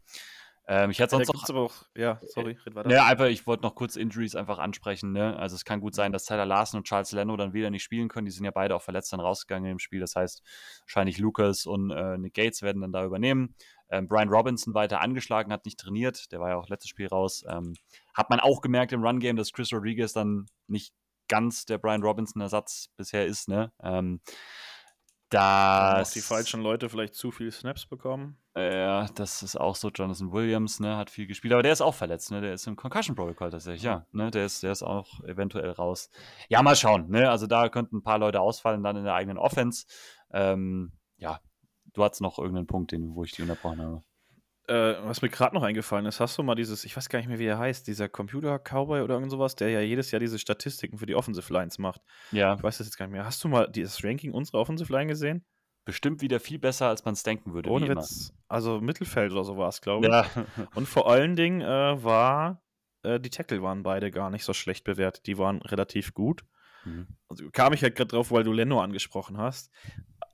Ähm, ich hätte sonst noch. Aber auch, ja, sorry, red weiter. Ja, einfach, ich wollte noch kurz Injuries einfach ansprechen. Ne? Also, es kann gut sein, dass Tyler Larsen und Charles Leno dann wieder nicht spielen können. Die sind ja beide auch verletzt dann rausgegangen im Spiel. Das heißt, wahrscheinlich Lucas und äh, Nick Gates werden dann da übernehmen. Ähm, Brian Robinson weiter angeschlagen, hat nicht trainiert. Der war ja auch letztes Spiel raus. Ähm, hat man auch gemerkt im Run-Game, dass Chris Rodriguez dann nicht ganz der Brian Robinson-Ersatz bisher ist. Ne? Ähm, dass auch die falschen Leute vielleicht zu viel Snaps bekommen. Ja, das ist auch so. Jonathan Williams, ne, hat viel gespielt, aber der ist auch verletzt, ne? Der ist im Concussion Protocol tatsächlich, ja. Ne, der ist, der ist auch eventuell raus. Ja, mal schauen, ne? Also da könnten ein paar Leute ausfallen dann in der eigenen Offense. Ähm, ja, du hattest noch irgendeinen Punkt, den, wo ich die unterbrochen habe äh, was mir gerade noch eingefallen ist, hast du mal dieses, ich weiß gar nicht mehr, wie er heißt, dieser Computer-Cowboy oder irgend sowas, der ja jedes Jahr diese Statistiken für die Offensive Lines macht. Ja. Ich weiß das jetzt gar nicht mehr. Hast du mal das Ranking unserer Offensive Line gesehen? Bestimmt wieder viel besser, als man es denken würde. Ohne Witz. Also Mittelfeld oder so war es, glaube ich. Ja. Und vor allen Dingen äh, war, äh, die Tackle waren beide gar nicht so schlecht bewertet. Die waren relativ gut. Mhm. Also kam ich halt gerade drauf, weil du Leno angesprochen hast.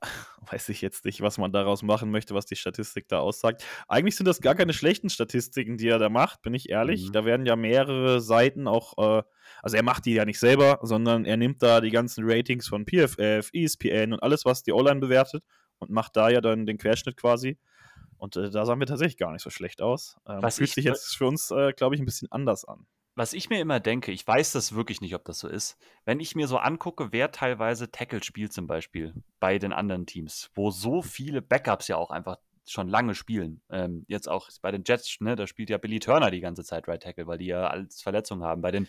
[LAUGHS] weiß ich jetzt nicht, was man daraus machen möchte, was die Statistik da aussagt. Eigentlich sind das gar keine schlechten Statistiken, die er da macht, bin ich ehrlich. Mhm. Da werden ja mehrere Seiten auch, äh, also er macht die ja nicht selber, sondern er nimmt da die ganzen Ratings von PFF, ESPN und alles, was die Online bewertet und macht da ja dann den Querschnitt quasi. Und äh, da sahen wir tatsächlich gar nicht so schlecht aus. Ähm, fühlt sich jetzt für uns, äh, glaube ich, ein bisschen anders an was ich mir immer denke, ich weiß das wirklich nicht, ob das so ist, wenn ich mir so angucke, wer teilweise Tackle spielt zum Beispiel bei den anderen Teams, wo so viele Backups ja auch einfach schon lange spielen. Ähm, jetzt auch bei den Jets, ne, da spielt ja Billy Turner die ganze Zeit Right Tackle, weil die ja als Verletzung haben. Bei den,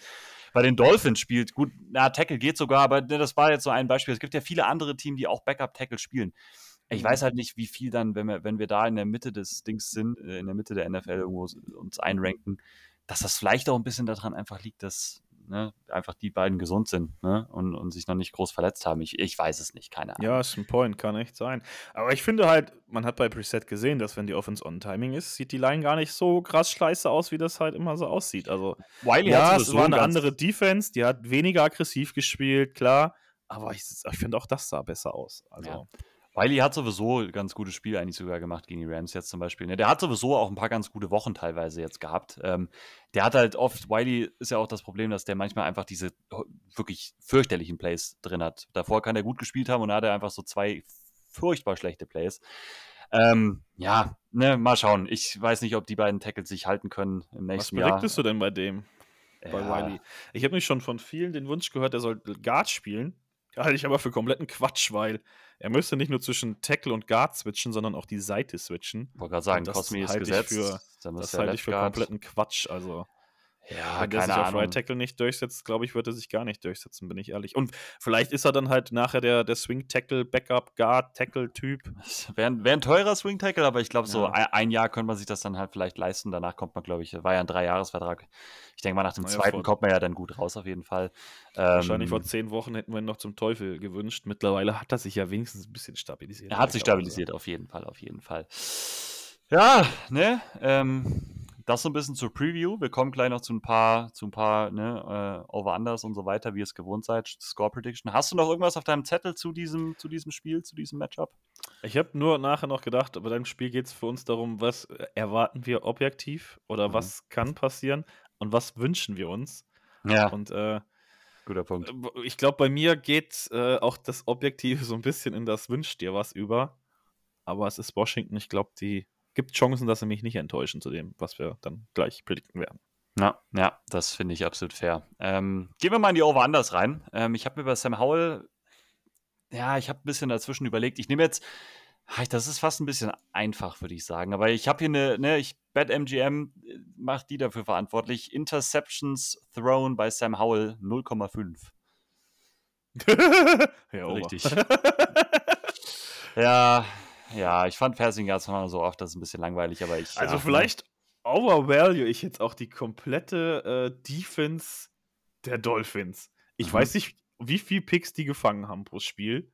bei den Dolphins spielt, gut, na, Tackle geht sogar, aber ne, das war jetzt so ein Beispiel. Es gibt ja viele andere Teams, die auch Backup-Tackle spielen. Ich weiß mhm. halt nicht, wie viel dann, wenn wir, wenn wir da in der Mitte des Dings sind, äh, in der Mitte der NFL irgendwo uns einranken, dass das vielleicht auch ein bisschen daran einfach liegt, dass ne, einfach die beiden gesund sind ne, und, und sich noch nicht groß verletzt haben. Ich, ich weiß es nicht, keine Ahnung. Ja, ist ein Point, kann echt sein. Aber ich finde halt, man hat bei Preset gesehen, dass wenn die Offense on Timing ist, sieht die Line gar nicht so krass scheiße aus, wie das halt immer so aussieht. Also, Wiley ja, es war eine andere Defense, die hat weniger aggressiv gespielt, klar. Aber ich, ich finde auch das sah besser aus. Also. Ja. Wiley hat sowieso ein ganz gutes Spiel eigentlich sogar gemacht gegen die Rams jetzt zum Beispiel. Ne? Der hat sowieso auch ein paar ganz gute Wochen teilweise jetzt gehabt. Ähm, der hat halt oft, Wiley ist ja auch das Problem, dass der manchmal einfach diese wirklich fürchterlichen Plays drin hat. Davor kann er gut gespielt haben und da hat er einfach so zwei furchtbar schlechte Plays. Ähm, ja, ne, mal schauen. Ich weiß nicht, ob die beiden Tackles sich halten können im nächsten Jahr. Was berichtest du denn bei dem? Bei ja. Wiley? Ich habe mich schon von vielen den Wunsch gehört, er soll Guard spielen. Halte ich aber für kompletten Quatsch, weil er müsste nicht nur zwischen Tackle und Guard switchen, sondern auch die Seite switchen. Ich wollte gerade sagen, das halte ich für, das halte ich für kompletten Quatsch. Also. Ja, Wenn der keine Ahnung. Right Tackle nicht durchsetzt, glaube ich, wird er sich gar nicht durchsetzen, bin ich ehrlich. Und vielleicht ist er dann halt nachher der, der Swing Tackle, Backup, Guard, Tackle-Typ. Wäre wär ein teurer Swing Tackle, aber ich glaube, so Ja. ein, ein Jahr könnte man sich das dann halt vielleicht leisten. Danach kommt man, glaube ich, war ja ein Dreijahresvertrag. Ich denke mal, nach dem Naja, zweiten vor- kommt man ja dann gut raus, auf jeden Fall. Wahrscheinlich vor Ähm, zehn Wochen hätten wir ihn noch zum Teufel gewünscht. Mittlerweile hat er sich ja wenigstens ein bisschen stabilisiert. Er hat sich stabilisiert, auf jeden Fall, auf jeden Fall. Ja, ne, ähm, das so ein bisschen zur Preview. Wir kommen gleich noch zu ein paar, zu ein paar, ne, äh, Over-Unders und so weiter, wie ihr es gewohnt seid. Score Prediction. Hast du noch irgendwas auf deinem Zettel zu diesem, zu diesem Spiel, zu diesem Matchup? Ich habe nur nachher noch gedacht, bei deinem Spiel geht es für uns darum, was äh, erwarten wir objektiv oder Mhm. was kann passieren und was wünschen wir uns. Ja, Und äh, guter Punkt. ich glaube, bei mir geht äh, auch das Objektive so ein bisschen in das Wünsch dir was über. Aber es ist Washington. Ich glaube, die gibt Chancen, dass sie mich nicht enttäuschen zu dem, was wir dann gleich predikten werden. Ja, ja, das finde ich absolut fair. Ähm, gehen wir mal in die Over-Unders rein. Ähm, ich habe mir bei Sam Howell, ja, ich habe ein bisschen dazwischen überlegt. Ich nehme jetzt, ah, das ist fast ein bisschen einfach, würde ich sagen. Aber ich habe hier eine, ne, ich BetMGM äh, macht die dafür verantwortlich. Interceptions thrown bei Sam Howell 0,5. [LAUGHS] ja, over. Richtig. [LAUGHS] Ja, ja, ich fand Passing Yards mal so oft, das ist ein bisschen langweilig, aber ich. Also ja, vielleicht overvalue ich jetzt auch die komplette äh, Defense der Dolphins. Ich Mhm. weiß nicht, wie viel Picks die gefangen haben pro Spiel.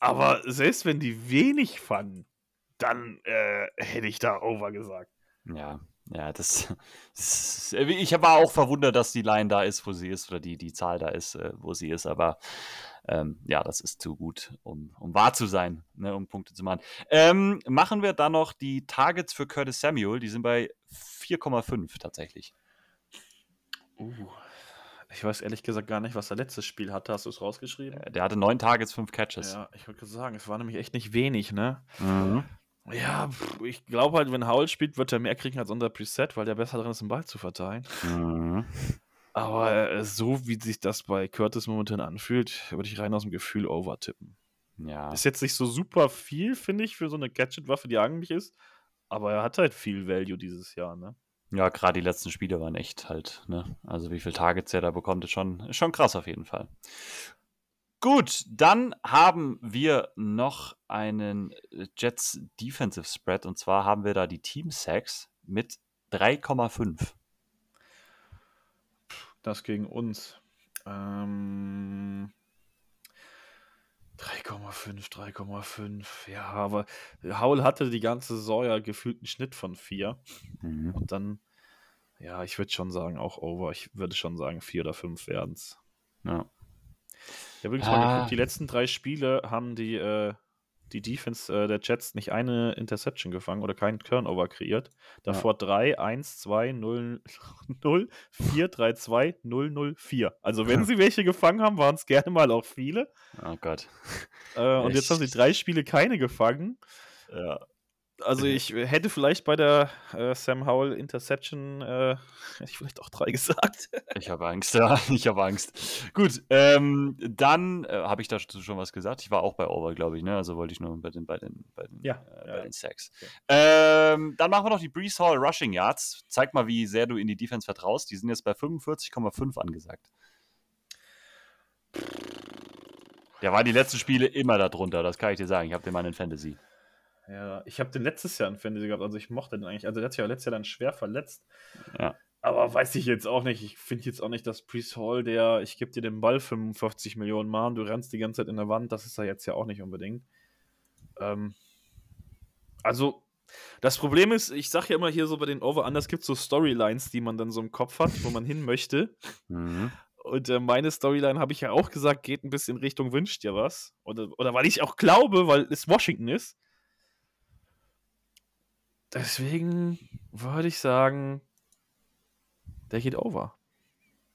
Aber selbst wenn die wenig fangen, dann äh, hätte ich da over gesagt. Ja, ja, das, [LAUGHS] das ich war auch verwundert, dass die Line da ist, wo sie ist, oder die, die Zahl da ist, äh, wo sie ist, aber ähm, ja, das ist zu gut, um, um wahr zu sein, ne, um Punkte zu machen. Ähm, machen wir dann noch die Targets für Curtis Samuel, die sind bei 4,5 tatsächlich. Uh, ich weiß ehrlich gesagt gar nicht, was er letztes Spiel hatte. Hast du es rausgeschrieben? Äh, Der hatte neun Targets, fünf Catches. Ja, ich wollte sagen, es war nämlich echt nicht wenig, ne? Mhm. Ja, ich glaube halt, wenn Howell spielt, wird er mehr kriegen als unser Preset, weil der besser drin ist, den Ball zu verteilen. Mhm. Aber äh, so wie sich das bei Curtis momentan anfühlt, würde ich rein aus dem Gefühl over tippen. Ja. Ist jetzt nicht so super viel, finde ich, für so eine Gadget-Waffe, die eigentlich ist. Aber er hat halt viel Value dieses Jahr, ne? Ja, gerade die letzten Spiele waren echt halt, ne? Also wie viele Targets er da bekommt, ist schon, ist schon krass auf jeden Fall. Gut, dann haben wir noch einen äh, Jets Defensive Spread und zwar haben wir da die Team Sacks mit 3,5. Das gegen uns. Ähm, 3,5, 3,5. Ja, aber Howell hatte die ganze Saison ja gefühlt einen Schnitt von 4. Mhm. Und dann, ja, ich würde schon sagen, auch over. Ich würde schon sagen, 4 oder 5 werden es. Ja. Ich habe übrigens Ah. mal geguckt, die letzten drei Spiele haben die, äh, die Defense äh, der Jets nicht eine Interception gefangen oder keinen Turnover kreiert. Davor 3, 1, 2, 0, 0, 4, 3, 2, 0, 0, 4. Also wenn sie welche gefangen haben, waren es gerne mal auch viele. Oh Gott. Äh, und jetzt haben sie drei Spiele keine gefangen. Ja. Also ich hätte vielleicht bei der äh, Sam Howell Interception, äh, hätte ich vielleicht auch drei [LAUGHS] gesagt. Ich habe Angst, ja, [LAUGHS] ich habe Angst. Gut, ähm, dann äh, habe ich dazu schon was gesagt. Ich war auch bei Over, glaube ich, ne? Also wollte ich nur bei den, bei den, bei den, Ja, äh, ja, bei den Sacks. Okay. Ähm, dann machen wir noch die Brees Hall Rushing Yards. Zeig mal, wie sehr du in die Defense vertraust. Die sind jetzt bei 45,5 angesagt. Der war die letzten Spiele immer darunter, das kann ich dir sagen. Ich habe den Mann in Fantasy. Ja, ich habe den letztes Jahr in Fantasy gehabt, also ich mochte den eigentlich. Also der hat sich ja letztes Jahr dann schwer verletzt. Ja. Aber weiß ich jetzt auch nicht. Ich finde jetzt auch nicht, dass Priest Hall, der, ich gebe dir den Ball 55 Millionen Mal, und du rennst die ganze Zeit in der Wand, das ist er jetzt ja auch nicht unbedingt. Ähm, also, das Problem ist, ich sage ja immer hier so bei den Over-Unders gibt es so Storylines, die man dann so im Kopf hat, wo man hin möchte. Mhm. Und äh, meine Storyline habe ich ja auch gesagt, geht ein bisschen Richtung wünscht dir was. Oder, oder weil ich auch glaube, weil es Washington ist. Deswegen würde ich sagen, der geht over.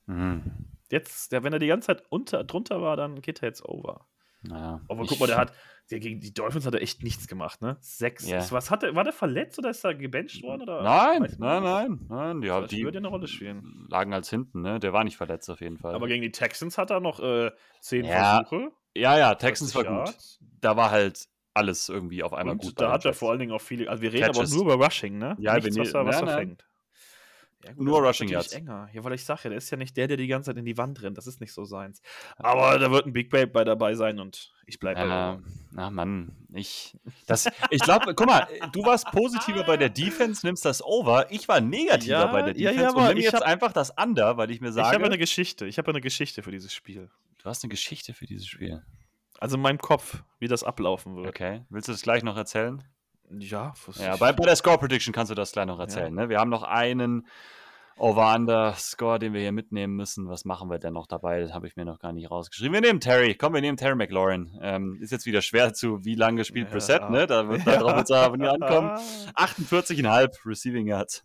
Mhm. Jetzt, der, wenn er die ganze Zeit unter, drunter war, dann geht er jetzt over. Ja, Aber guck mal, der hat, der gegen die Dolphins hat er echt nichts gemacht, ne? Sechs. Ja. Was hat er, war der verletzt oder ist er gebencht worden? Oder? Nein, nein, nein, nein. Die, Das die würde eine Rolle spielen. lagen als hinten, ne? Der war nicht verletzt auf jeden Fall. Aber gegen die Texans hat er noch äh, zehn Ja, Versuche. ja, ja, Texans war 40 gut. Da war halt alles irgendwie auf einmal Und gut. da hat er vor allen Dingen auch viele. Also wir reden Catches. aber nur über Rushing, ne? Ja, Nichts, was er, was er fängt. Ja, gut, Nur Rushing Yards. enger. Ja, weil ich sage der ist ja nicht der, der die ganze Zeit in die Wand rennt. Das ist nicht so seins. Aber da wird ein Big Babe bei dabei sein und ich bleibe ja, bei Na Mann, ich ich glaube, guck mal, du warst positiver bei der Defense, nimmst das Over. Ich war negativer ja, bei der Defense ja, ja, und nimm jetzt hab, einfach das Under, weil ich mir sage. Ich habe eine Geschichte. Ich habe eine Geschichte für dieses Spiel. Du hast eine Geschichte für dieses Spiel. Also in meinem Kopf, wie das ablaufen wird. Okay. Willst du das gleich noch erzählen? Ja, ja bei, bei der Score Prediction kannst du das gleich noch erzählen. Ja. Ne? Wir haben noch einen Over-Under-Score, den wir hier mitnehmen müssen. Was machen wir denn noch dabei? Das habe ich mir noch gar nicht rausgeschrieben. Wir nehmen Terry. Komm, wir nehmen Terry McLaurin. Ähm, ist jetzt wieder schwer zu, wie lange gespielt ja. Preset, ne? Da wird [LAUGHS] ja. darauf jetzt ankommen. 48,5 Receiving Yards.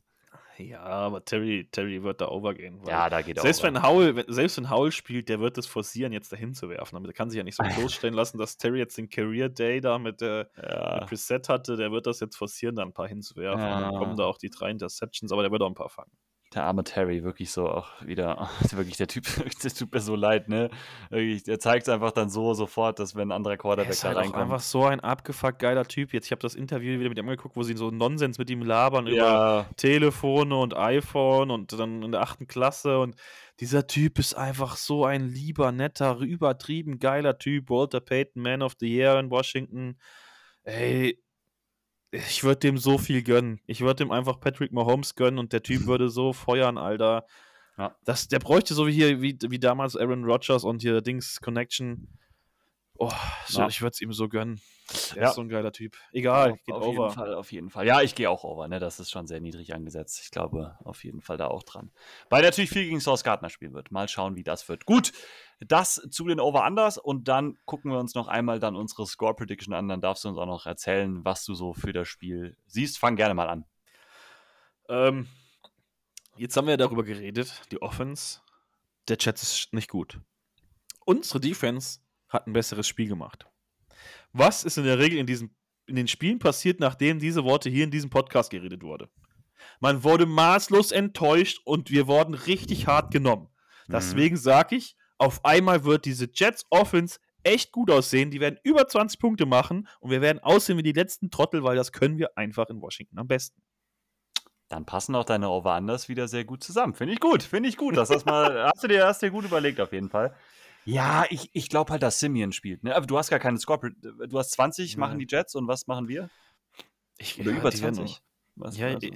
Ja, aber Terry, Terry wird da overgehen. Ja, da geht selbst wenn Howell, Selbst wenn Howell spielt, der wird es forcieren, jetzt dahin zu werfen. Aber der kann sich ja nicht so [LAUGHS] bloßstellen lassen, dass Terry jetzt den Career Day da mit der ja. Preset hatte. Der wird das jetzt forcieren, da ein paar hinzuwerfen. Ja. Dann kommen da auch die drei Interceptions, aber der wird auch ein paar fangen der arme Terry, wirklich so auch wieder, [LAUGHS] wirklich der Typ, [LAUGHS] der tut mir so leid, ne? Der zeigt es einfach dann so sofort, dass wenn ein anderer Quarterback ist halt da reinkommt. einfach so ein abgefuckt geiler Typ. Jetzt, ich habe das Interview wieder mit ihm angeguckt, wo sie so Nonsens mit ihm labern ja. über Telefone und iPhone und dann in der achten Klasse und dieser Typ ist einfach so ein lieber, netter, übertrieben geiler Typ. Walter Payton, Man of the Year in Washington. Ey, ich würde dem so viel gönnen. Ich würde dem einfach Patrick Mahomes gönnen und der Typ würde so feuern, Alter. Ja. Das, der bräuchte so wie hier, wie, wie damals Aaron Rodgers und hier Dings Connection. Oh, so, ja. ich würde es ihm so gönnen. Der ja. ist so ein geiler Typ. Egal, auf, geht auf over. Jeden Fall, auf jeden Fall. Ja, ich gehe auch over, ne? Das ist schon sehr niedrig angesetzt. Ich glaube auf jeden Fall da auch dran. Weil natürlich viel gegen Source Gardner spielen wird. Mal schauen, wie das wird. Gut, das zu den Over-Unders und dann gucken wir uns noch einmal dann unsere Score-Prediction an. Dann darfst du uns auch noch erzählen, was du so für das Spiel siehst. Fang gerne mal an. Ähm, jetzt haben wir ja darüber geredet, die Offense der Chat ist nicht gut. Unsere Defense hat ein besseres Spiel gemacht. Was ist in der Regel in, diesen, in den Spielen passiert, nachdem diese Worte hier in diesem Podcast geredet wurde? Man wurde maßlos enttäuscht und wir wurden richtig hart genommen. Mhm. Deswegen sage ich, auf einmal wird diese Jets Offense echt gut aussehen. Die werden über 20 Punkte machen und wir werden aussehen wie die letzten Trottel, weil das können wir einfach in Washington am besten. Dann passen auch deine Over-Unders wieder sehr gut zusammen. Finde ich gut, finde ich gut. Das hast, mal, [LAUGHS] hast, du dir, hast dir gut überlegt auf jeden Fall. Ja, ich, ich glaube halt, dass Simeon spielt. Ne? Aber du hast gar keine Score. Du hast 20, ja. machen die Jets und was machen wir? Ich, Oder ja, über 20. Was, ja, also?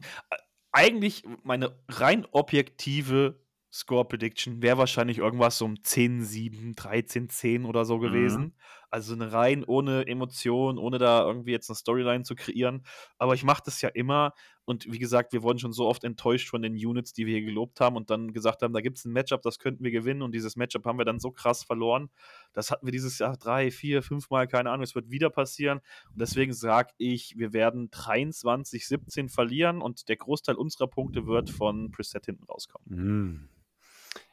Eigentlich meine rein objektive Score Prediction wäre wahrscheinlich irgendwas so um 10, 7, 13, 10 oder so gewesen. Mhm. Also eine rein ohne Emotion, ohne da irgendwie jetzt eine Storyline zu kreieren. Aber ich mache das ja immer. Und wie gesagt, wir wurden schon so oft enttäuscht von den Units, die wir hier gelobt haben und dann gesagt haben, da gibt es ein Matchup, das könnten wir gewinnen. Und dieses Matchup haben wir dann so krass verloren. Das hatten wir dieses Jahr drei, vier, fünf Mal, keine Ahnung. Es wird wieder passieren. Und deswegen sage ich, wir werden 23, 17 verlieren und der Großteil unserer Punkte wird von Preset hinten rauskommen. Mhm.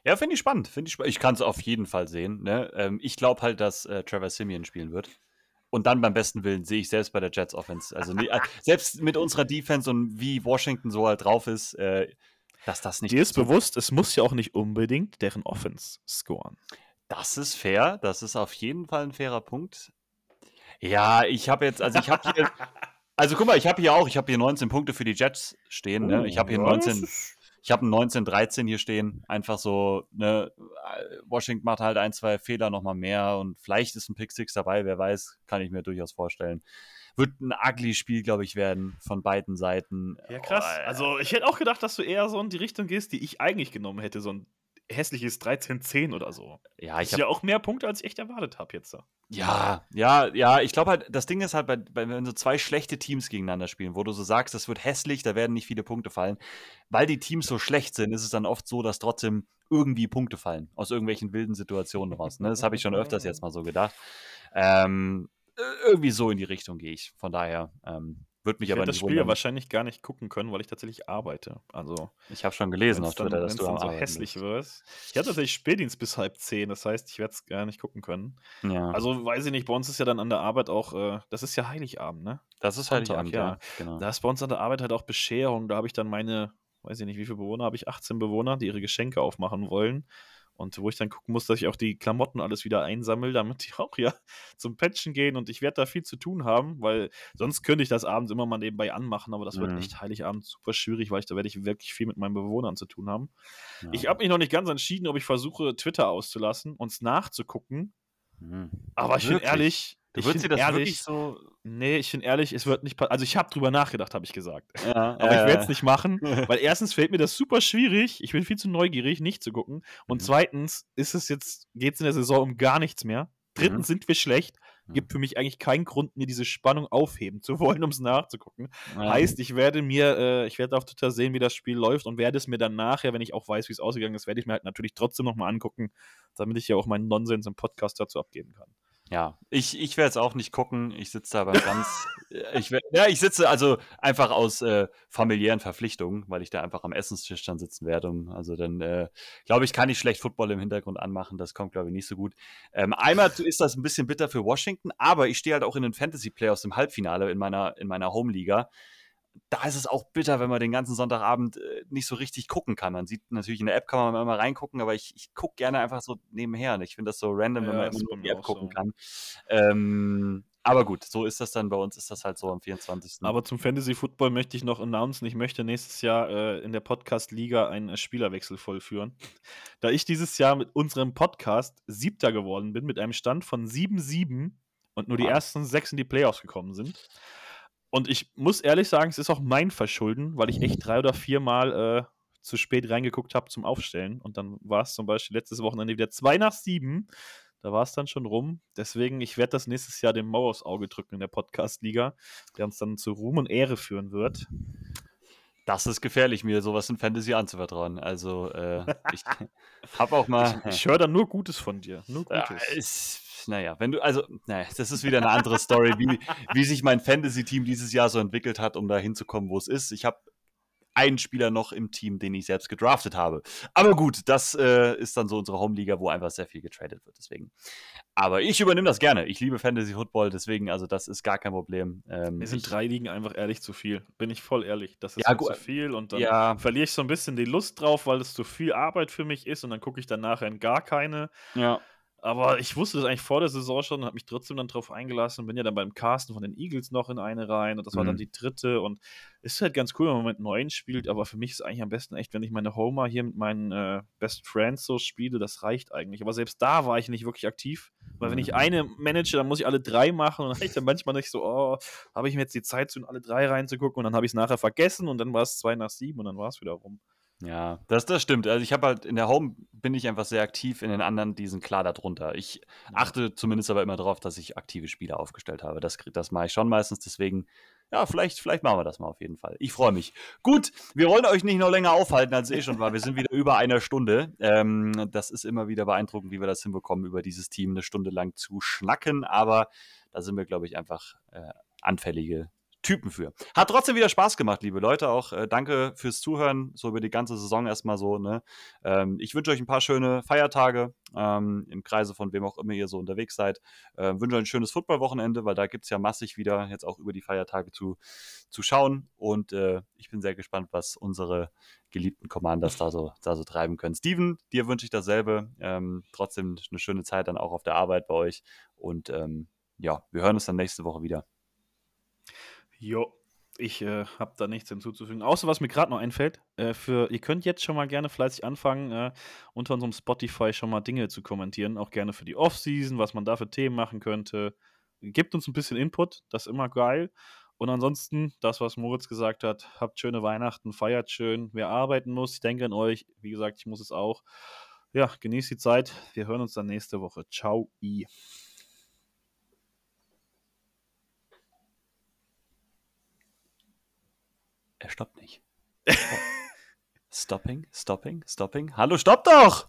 Ja, finde ich spannend. Find ich sp ich kann es auf jeden Fall sehen. Ne? Ähm, ich glaube halt, dass äh, Trevor Simeon spielen wird. Und dann beim besten Willen sehe ich selbst bei der Jets Offense. Also ne, [LAUGHS] selbst mit unserer Defense und wie Washington so halt drauf ist, äh, dass das nicht. Dir ist bewusst, es muss ja auch nicht unbedingt deren Offense scoren. Das ist fair. Das ist auf jeden Fall ein fairer Punkt. Ja, ich habe jetzt, also ich habe hier, [LAUGHS] also guck mal, ich habe hier auch, ich habe hier 19 Punkte für die Jets stehen. Ne? Ich habe hier 19. Ich habe ein 1913 hier stehen. Einfach so, ne, Washington macht halt ein, zwei Fehler nochmal mehr und vielleicht ist ein Pick Six dabei, wer weiß, kann ich mir durchaus vorstellen. Wird ein ugly Spiel, glaube ich, werden von beiden Seiten. Ja, krass. Oh, also, ich hätte auch gedacht, dass du eher so in die Richtung gehst, die ich eigentlich genommen hätte. So ein hässliches 13-10 oder so. Ja, ich habe ja auch mehr Punkte, als ich echt erwartet habe jetzt. Ja, ja, ja. Ich glaube halt, das Ding ist halt, bei, bei, wenn so zwei schlechte Teams gegeneinander spielen, wo du so sagst, das wird hässlich, da werden nicht viele Punkte fallen, weil die Teams so schlecht sind, ist es dann oft so, dass trotzdem irgendwie Punkte fallen aus irgendwelchen wilden Situationen raus. Ne? Das habe ich schon öfters jetzt mal so gedacht. Ähm, irgendwie so in die Richtung gehe ich. Von daher ähm, würde mich ich aber nicht das Spiel ja wahrscheinlich gar nicht gucken können, weil ich tatsächlich arbeite. Also ich habe schon gelesen auf Twitter, dass du dann so hässlich bist. wirst. Ich hatte tatsächlich Spätdienst bis halb zehn, das heißt, ich werde es gar nicht gucken können. Ja. Also weiß ich nicht, bei uns ist ja dann an der Arbeit auch, äh, das ist ja Heiligabend, ne? Das ist Heiligabend, ja. ja. Genau. Da ist bei uns an der Arbeit halt auch Bescherung. Da habe ich dann meine, weiß ich nicht, wie viele Bewohner habe ich? 18 Bewohner, die ihre Geschenke aufmachen wollen. Und wo ich dann gucken muss, dass ich auch die Klamotten alles wieder einsammle, damit [LAUGHS] die auch ja zum Patchen gehen. Und ich werde da viel zu tun haben, weil sonst könnte ich das abends immer mal nebenbei anmachen, aber das mhm. wird echt Heiligabend super schwierig, weil ich da werde ich wirklich viel mit meinen Bewohnern zu tun haben. Ja. Ich habe mich noch nicht ganz entschieden, ob ich versuche, Twitter auszulassen, uns nachzugucken. Mhm. Aber ich bin ehrlich, Du würdest dir das ehrlich, wirklich so. Nee, ich finde ehrlich, es wird nicht. Also, ich habe drüber nachgedacht, habe ich gesagt. Ja, Aber äh, ich werde es nicht machen, [LAUGHS] weil erstens fällt mir das super schwierig. Ich bin viel zu neugierig, nicht zu gucken. Und mhm. zweitens ist es jetzt, geht es in der Saison um gar nichts mehr. Drittens mhm. sind wir schlecht. Gibt für mich eigentlich keinen Grund, mir diese Spannung aufheben zu wollen, [LAUGHS] um es nachzugucken. Ja. Heißt, ich werde mir, äh, ich werde auf Twitter sehen, wie das Spiel läuft und werde es mir dann nachher, wenn ich auch weiß, wie es ausgegangen ist, werde ich mir halt natürlich trotzdem nochmal angucken, damit ich ja auch meinen Nonsens im Podcast dazu abgeben kann. Ja, ich, ich werde es auch nicht gucken. Ich sitze da beim ganz. Äh, ich ja, ich sitze also einfach aus äh, familiären Verpflichtungen, weil ich da einfach am Essenstisch dann sitzen werde. also dann, äh, glaube ich, kann ich schlecht Football im Hintergrund anmachen. Das kommt, glaube ich, nicht so gut. Ähm, einmal ist das ein bisschen bitter für Washington, aber ich stehe halt auch in den Fantasy Playoffs im Halbfinale in meiner, in meiner Home-Liga da ist es auch bitter, wenn man den ganzen Sonntagabend äh, nicht so richtig gucken kann. Man sieht natürlich in der App kann man immer reingucken, aber ich, ich gucke gerne einfach so nebenher. Und ich finde das so random, ja, wenn man immer nur in die App gucken so. kann. Ähm, aber gut, so ist das dann bei uns, ist das halt so am 24. Aber zum Fantasy Football möchte ich noch announcen, ich möchte nächstes Jahr äh, in der Podcast-Liga einen äh, Spielerwechsel vollführen. Da ich dieses Jahr mit unserem Podcast Siebter geworden bin, mit einem Stand von 7-7 und nur die ah. ersten sechs in die Playoffs gekommen sind, und ich muss ehrlich sagen, es ist auch mein Verschulden, weil ich echt drei oder vier Mal äh, zu spät reingeguckt habe zum Aufstellen. Und dann war es zum Beispiel letztes Wochenende wieder zwei nach sieben. Da war es dann schon rum. Deswegen, ich werde das nächstes Jahr dem Mauer aufs Auge drücken in der Podcast-Liga, der uns dann zu Ruhm und Ehre führen wird. Das ist gefährlich, mir sowas in Fantasy anzuvertrauen. Also, äh, ich [LAUGHS] habe auch mal. Ich, ich höre da nur Gutes von dir. Nur Gutes. Ja, ist, naja, wenn du, also, naja, das ist wieder eine andere Story, wie, wie sich mein Fantasy-Team dieses Jahr so entwickelt hat, um da hinzukommen, wo es ist. Ich habe einen Spieler noch im Team, den ich selbst gedraftet habe. Aber gut, das äh, ist dann so unsere Home-Liga, wo einfach sehr viel getradet wird. Deswegen. Aber ich übernehme das gerne. Ich liebe Fantasy Football, deswegen, also das ist gar kein Problem. Ähm, Mir sind drei Ligen einfach ehrlich zu viel. Bin ich voll ehrlich. Das ist ja, zu viel und dann ja. verliere ich so ein bisschen die Lust drauf, weil es zu viel Arbeit für mich ist und dann gucke ich dann nachher in gar keine. Ja. Aber ich wusste das eigentlich vor der Saison schon und habe mich trotzdem dann drauf eingelassen und bin ja dann beim Casten von den Eagles noch in eine rein und das war mhm. dann die dritte und es ist halt ganz cool, wenn man mit neuen spielt, aber für mich ist es eigentlich am besten echt, wenn ich meine Homer hier mit meinen äh, Best Friends so spiele, das reicht eigentlich. Aber selbst da war ich nicht wirklich aktiv, weil wenn ich mhm. eine manage, dann muss ich alle drei machen und dann ich dann manchmal nicht so, oh, habe ich mir jetzt die Zeit zu alle drei reinzugucken und dann habe ich es nachher vergessen und dann war es zwei nach sieben und dann war es wieder rum. Ja, das, das stimmt. Also ich habe halt in der Home bin ich einfach sehr aktiv, in den anderen, die sind klar darunter. Ich achte zumindest aber immer darauf, dass ich aktive Spieler aufgestellt habe. Das, das mache ich schon meistens, deswegen, ja, vielleicht, vielleicht machen wir das mal auf jeden Fall. Ich freue mich. Gut, wir wollen euch nicht noch länger aufhalten, als eh schon war. Wir sind wieder über einer Stunde. Ähm, das ist immer wieder beeindruckend, wie wir das hinbekommen, über dieses Team eine Stunde lang zu schnacken, aber da sind wir, glaube ich, einfach äh, anfällige Typen für. Hat trotzdem wieder Spaß gemacht, liebe Leute. Auch äh, danke fürs Zuhören, so über die ganze Saison erstmal so. Ne? Ähm, ich wünsche euch ein paar schöne Feiertage ähm, im Kreise von wem auch immer ihr so unterwegs seid. Äh, wünsche euch ein schönes Footballwochenende, weil da gibt es ja massig wieder jetzt auch über die Feiertage zu, zu schauen. Und äh, ich bin sehr gespannt, was unsere geliebten Commanders da so, da so treiben können. Steven, dir wünsche ich dasselbe. Ähm, trotzdem eine schöne Zeit dann auch auf der Arbeit bei euch. Und ähm, ja, wir hören uns dann nächste Woche wieder. Jo, ich äh, habe da nichts hinzuzufügen. Außer was mir gerade noch einfällt, äh, für, ihr könnt jetzt schon mal gerne fleißig anfangen, äh, unter unserem Spotify schon mal Dinge zu kommentieren. Auch gerne für die Offseason, was man da für Themen machen könnte. Gebt uns ein bisschen Input, das ist immer geil. Und ansonsten, das, was Moritz gesagt hat, habt schöne Weihnachten, feiert schön. Wer arbeiten muss, ich denke an euch. Wie gesagt, ich muss es auch. Ja, genießt die Zeit. Wir hören uns dann nächste Woche. Ciao. I. Stoppt nicht. stopping, stopping, stopping. Hallo, stopp doch!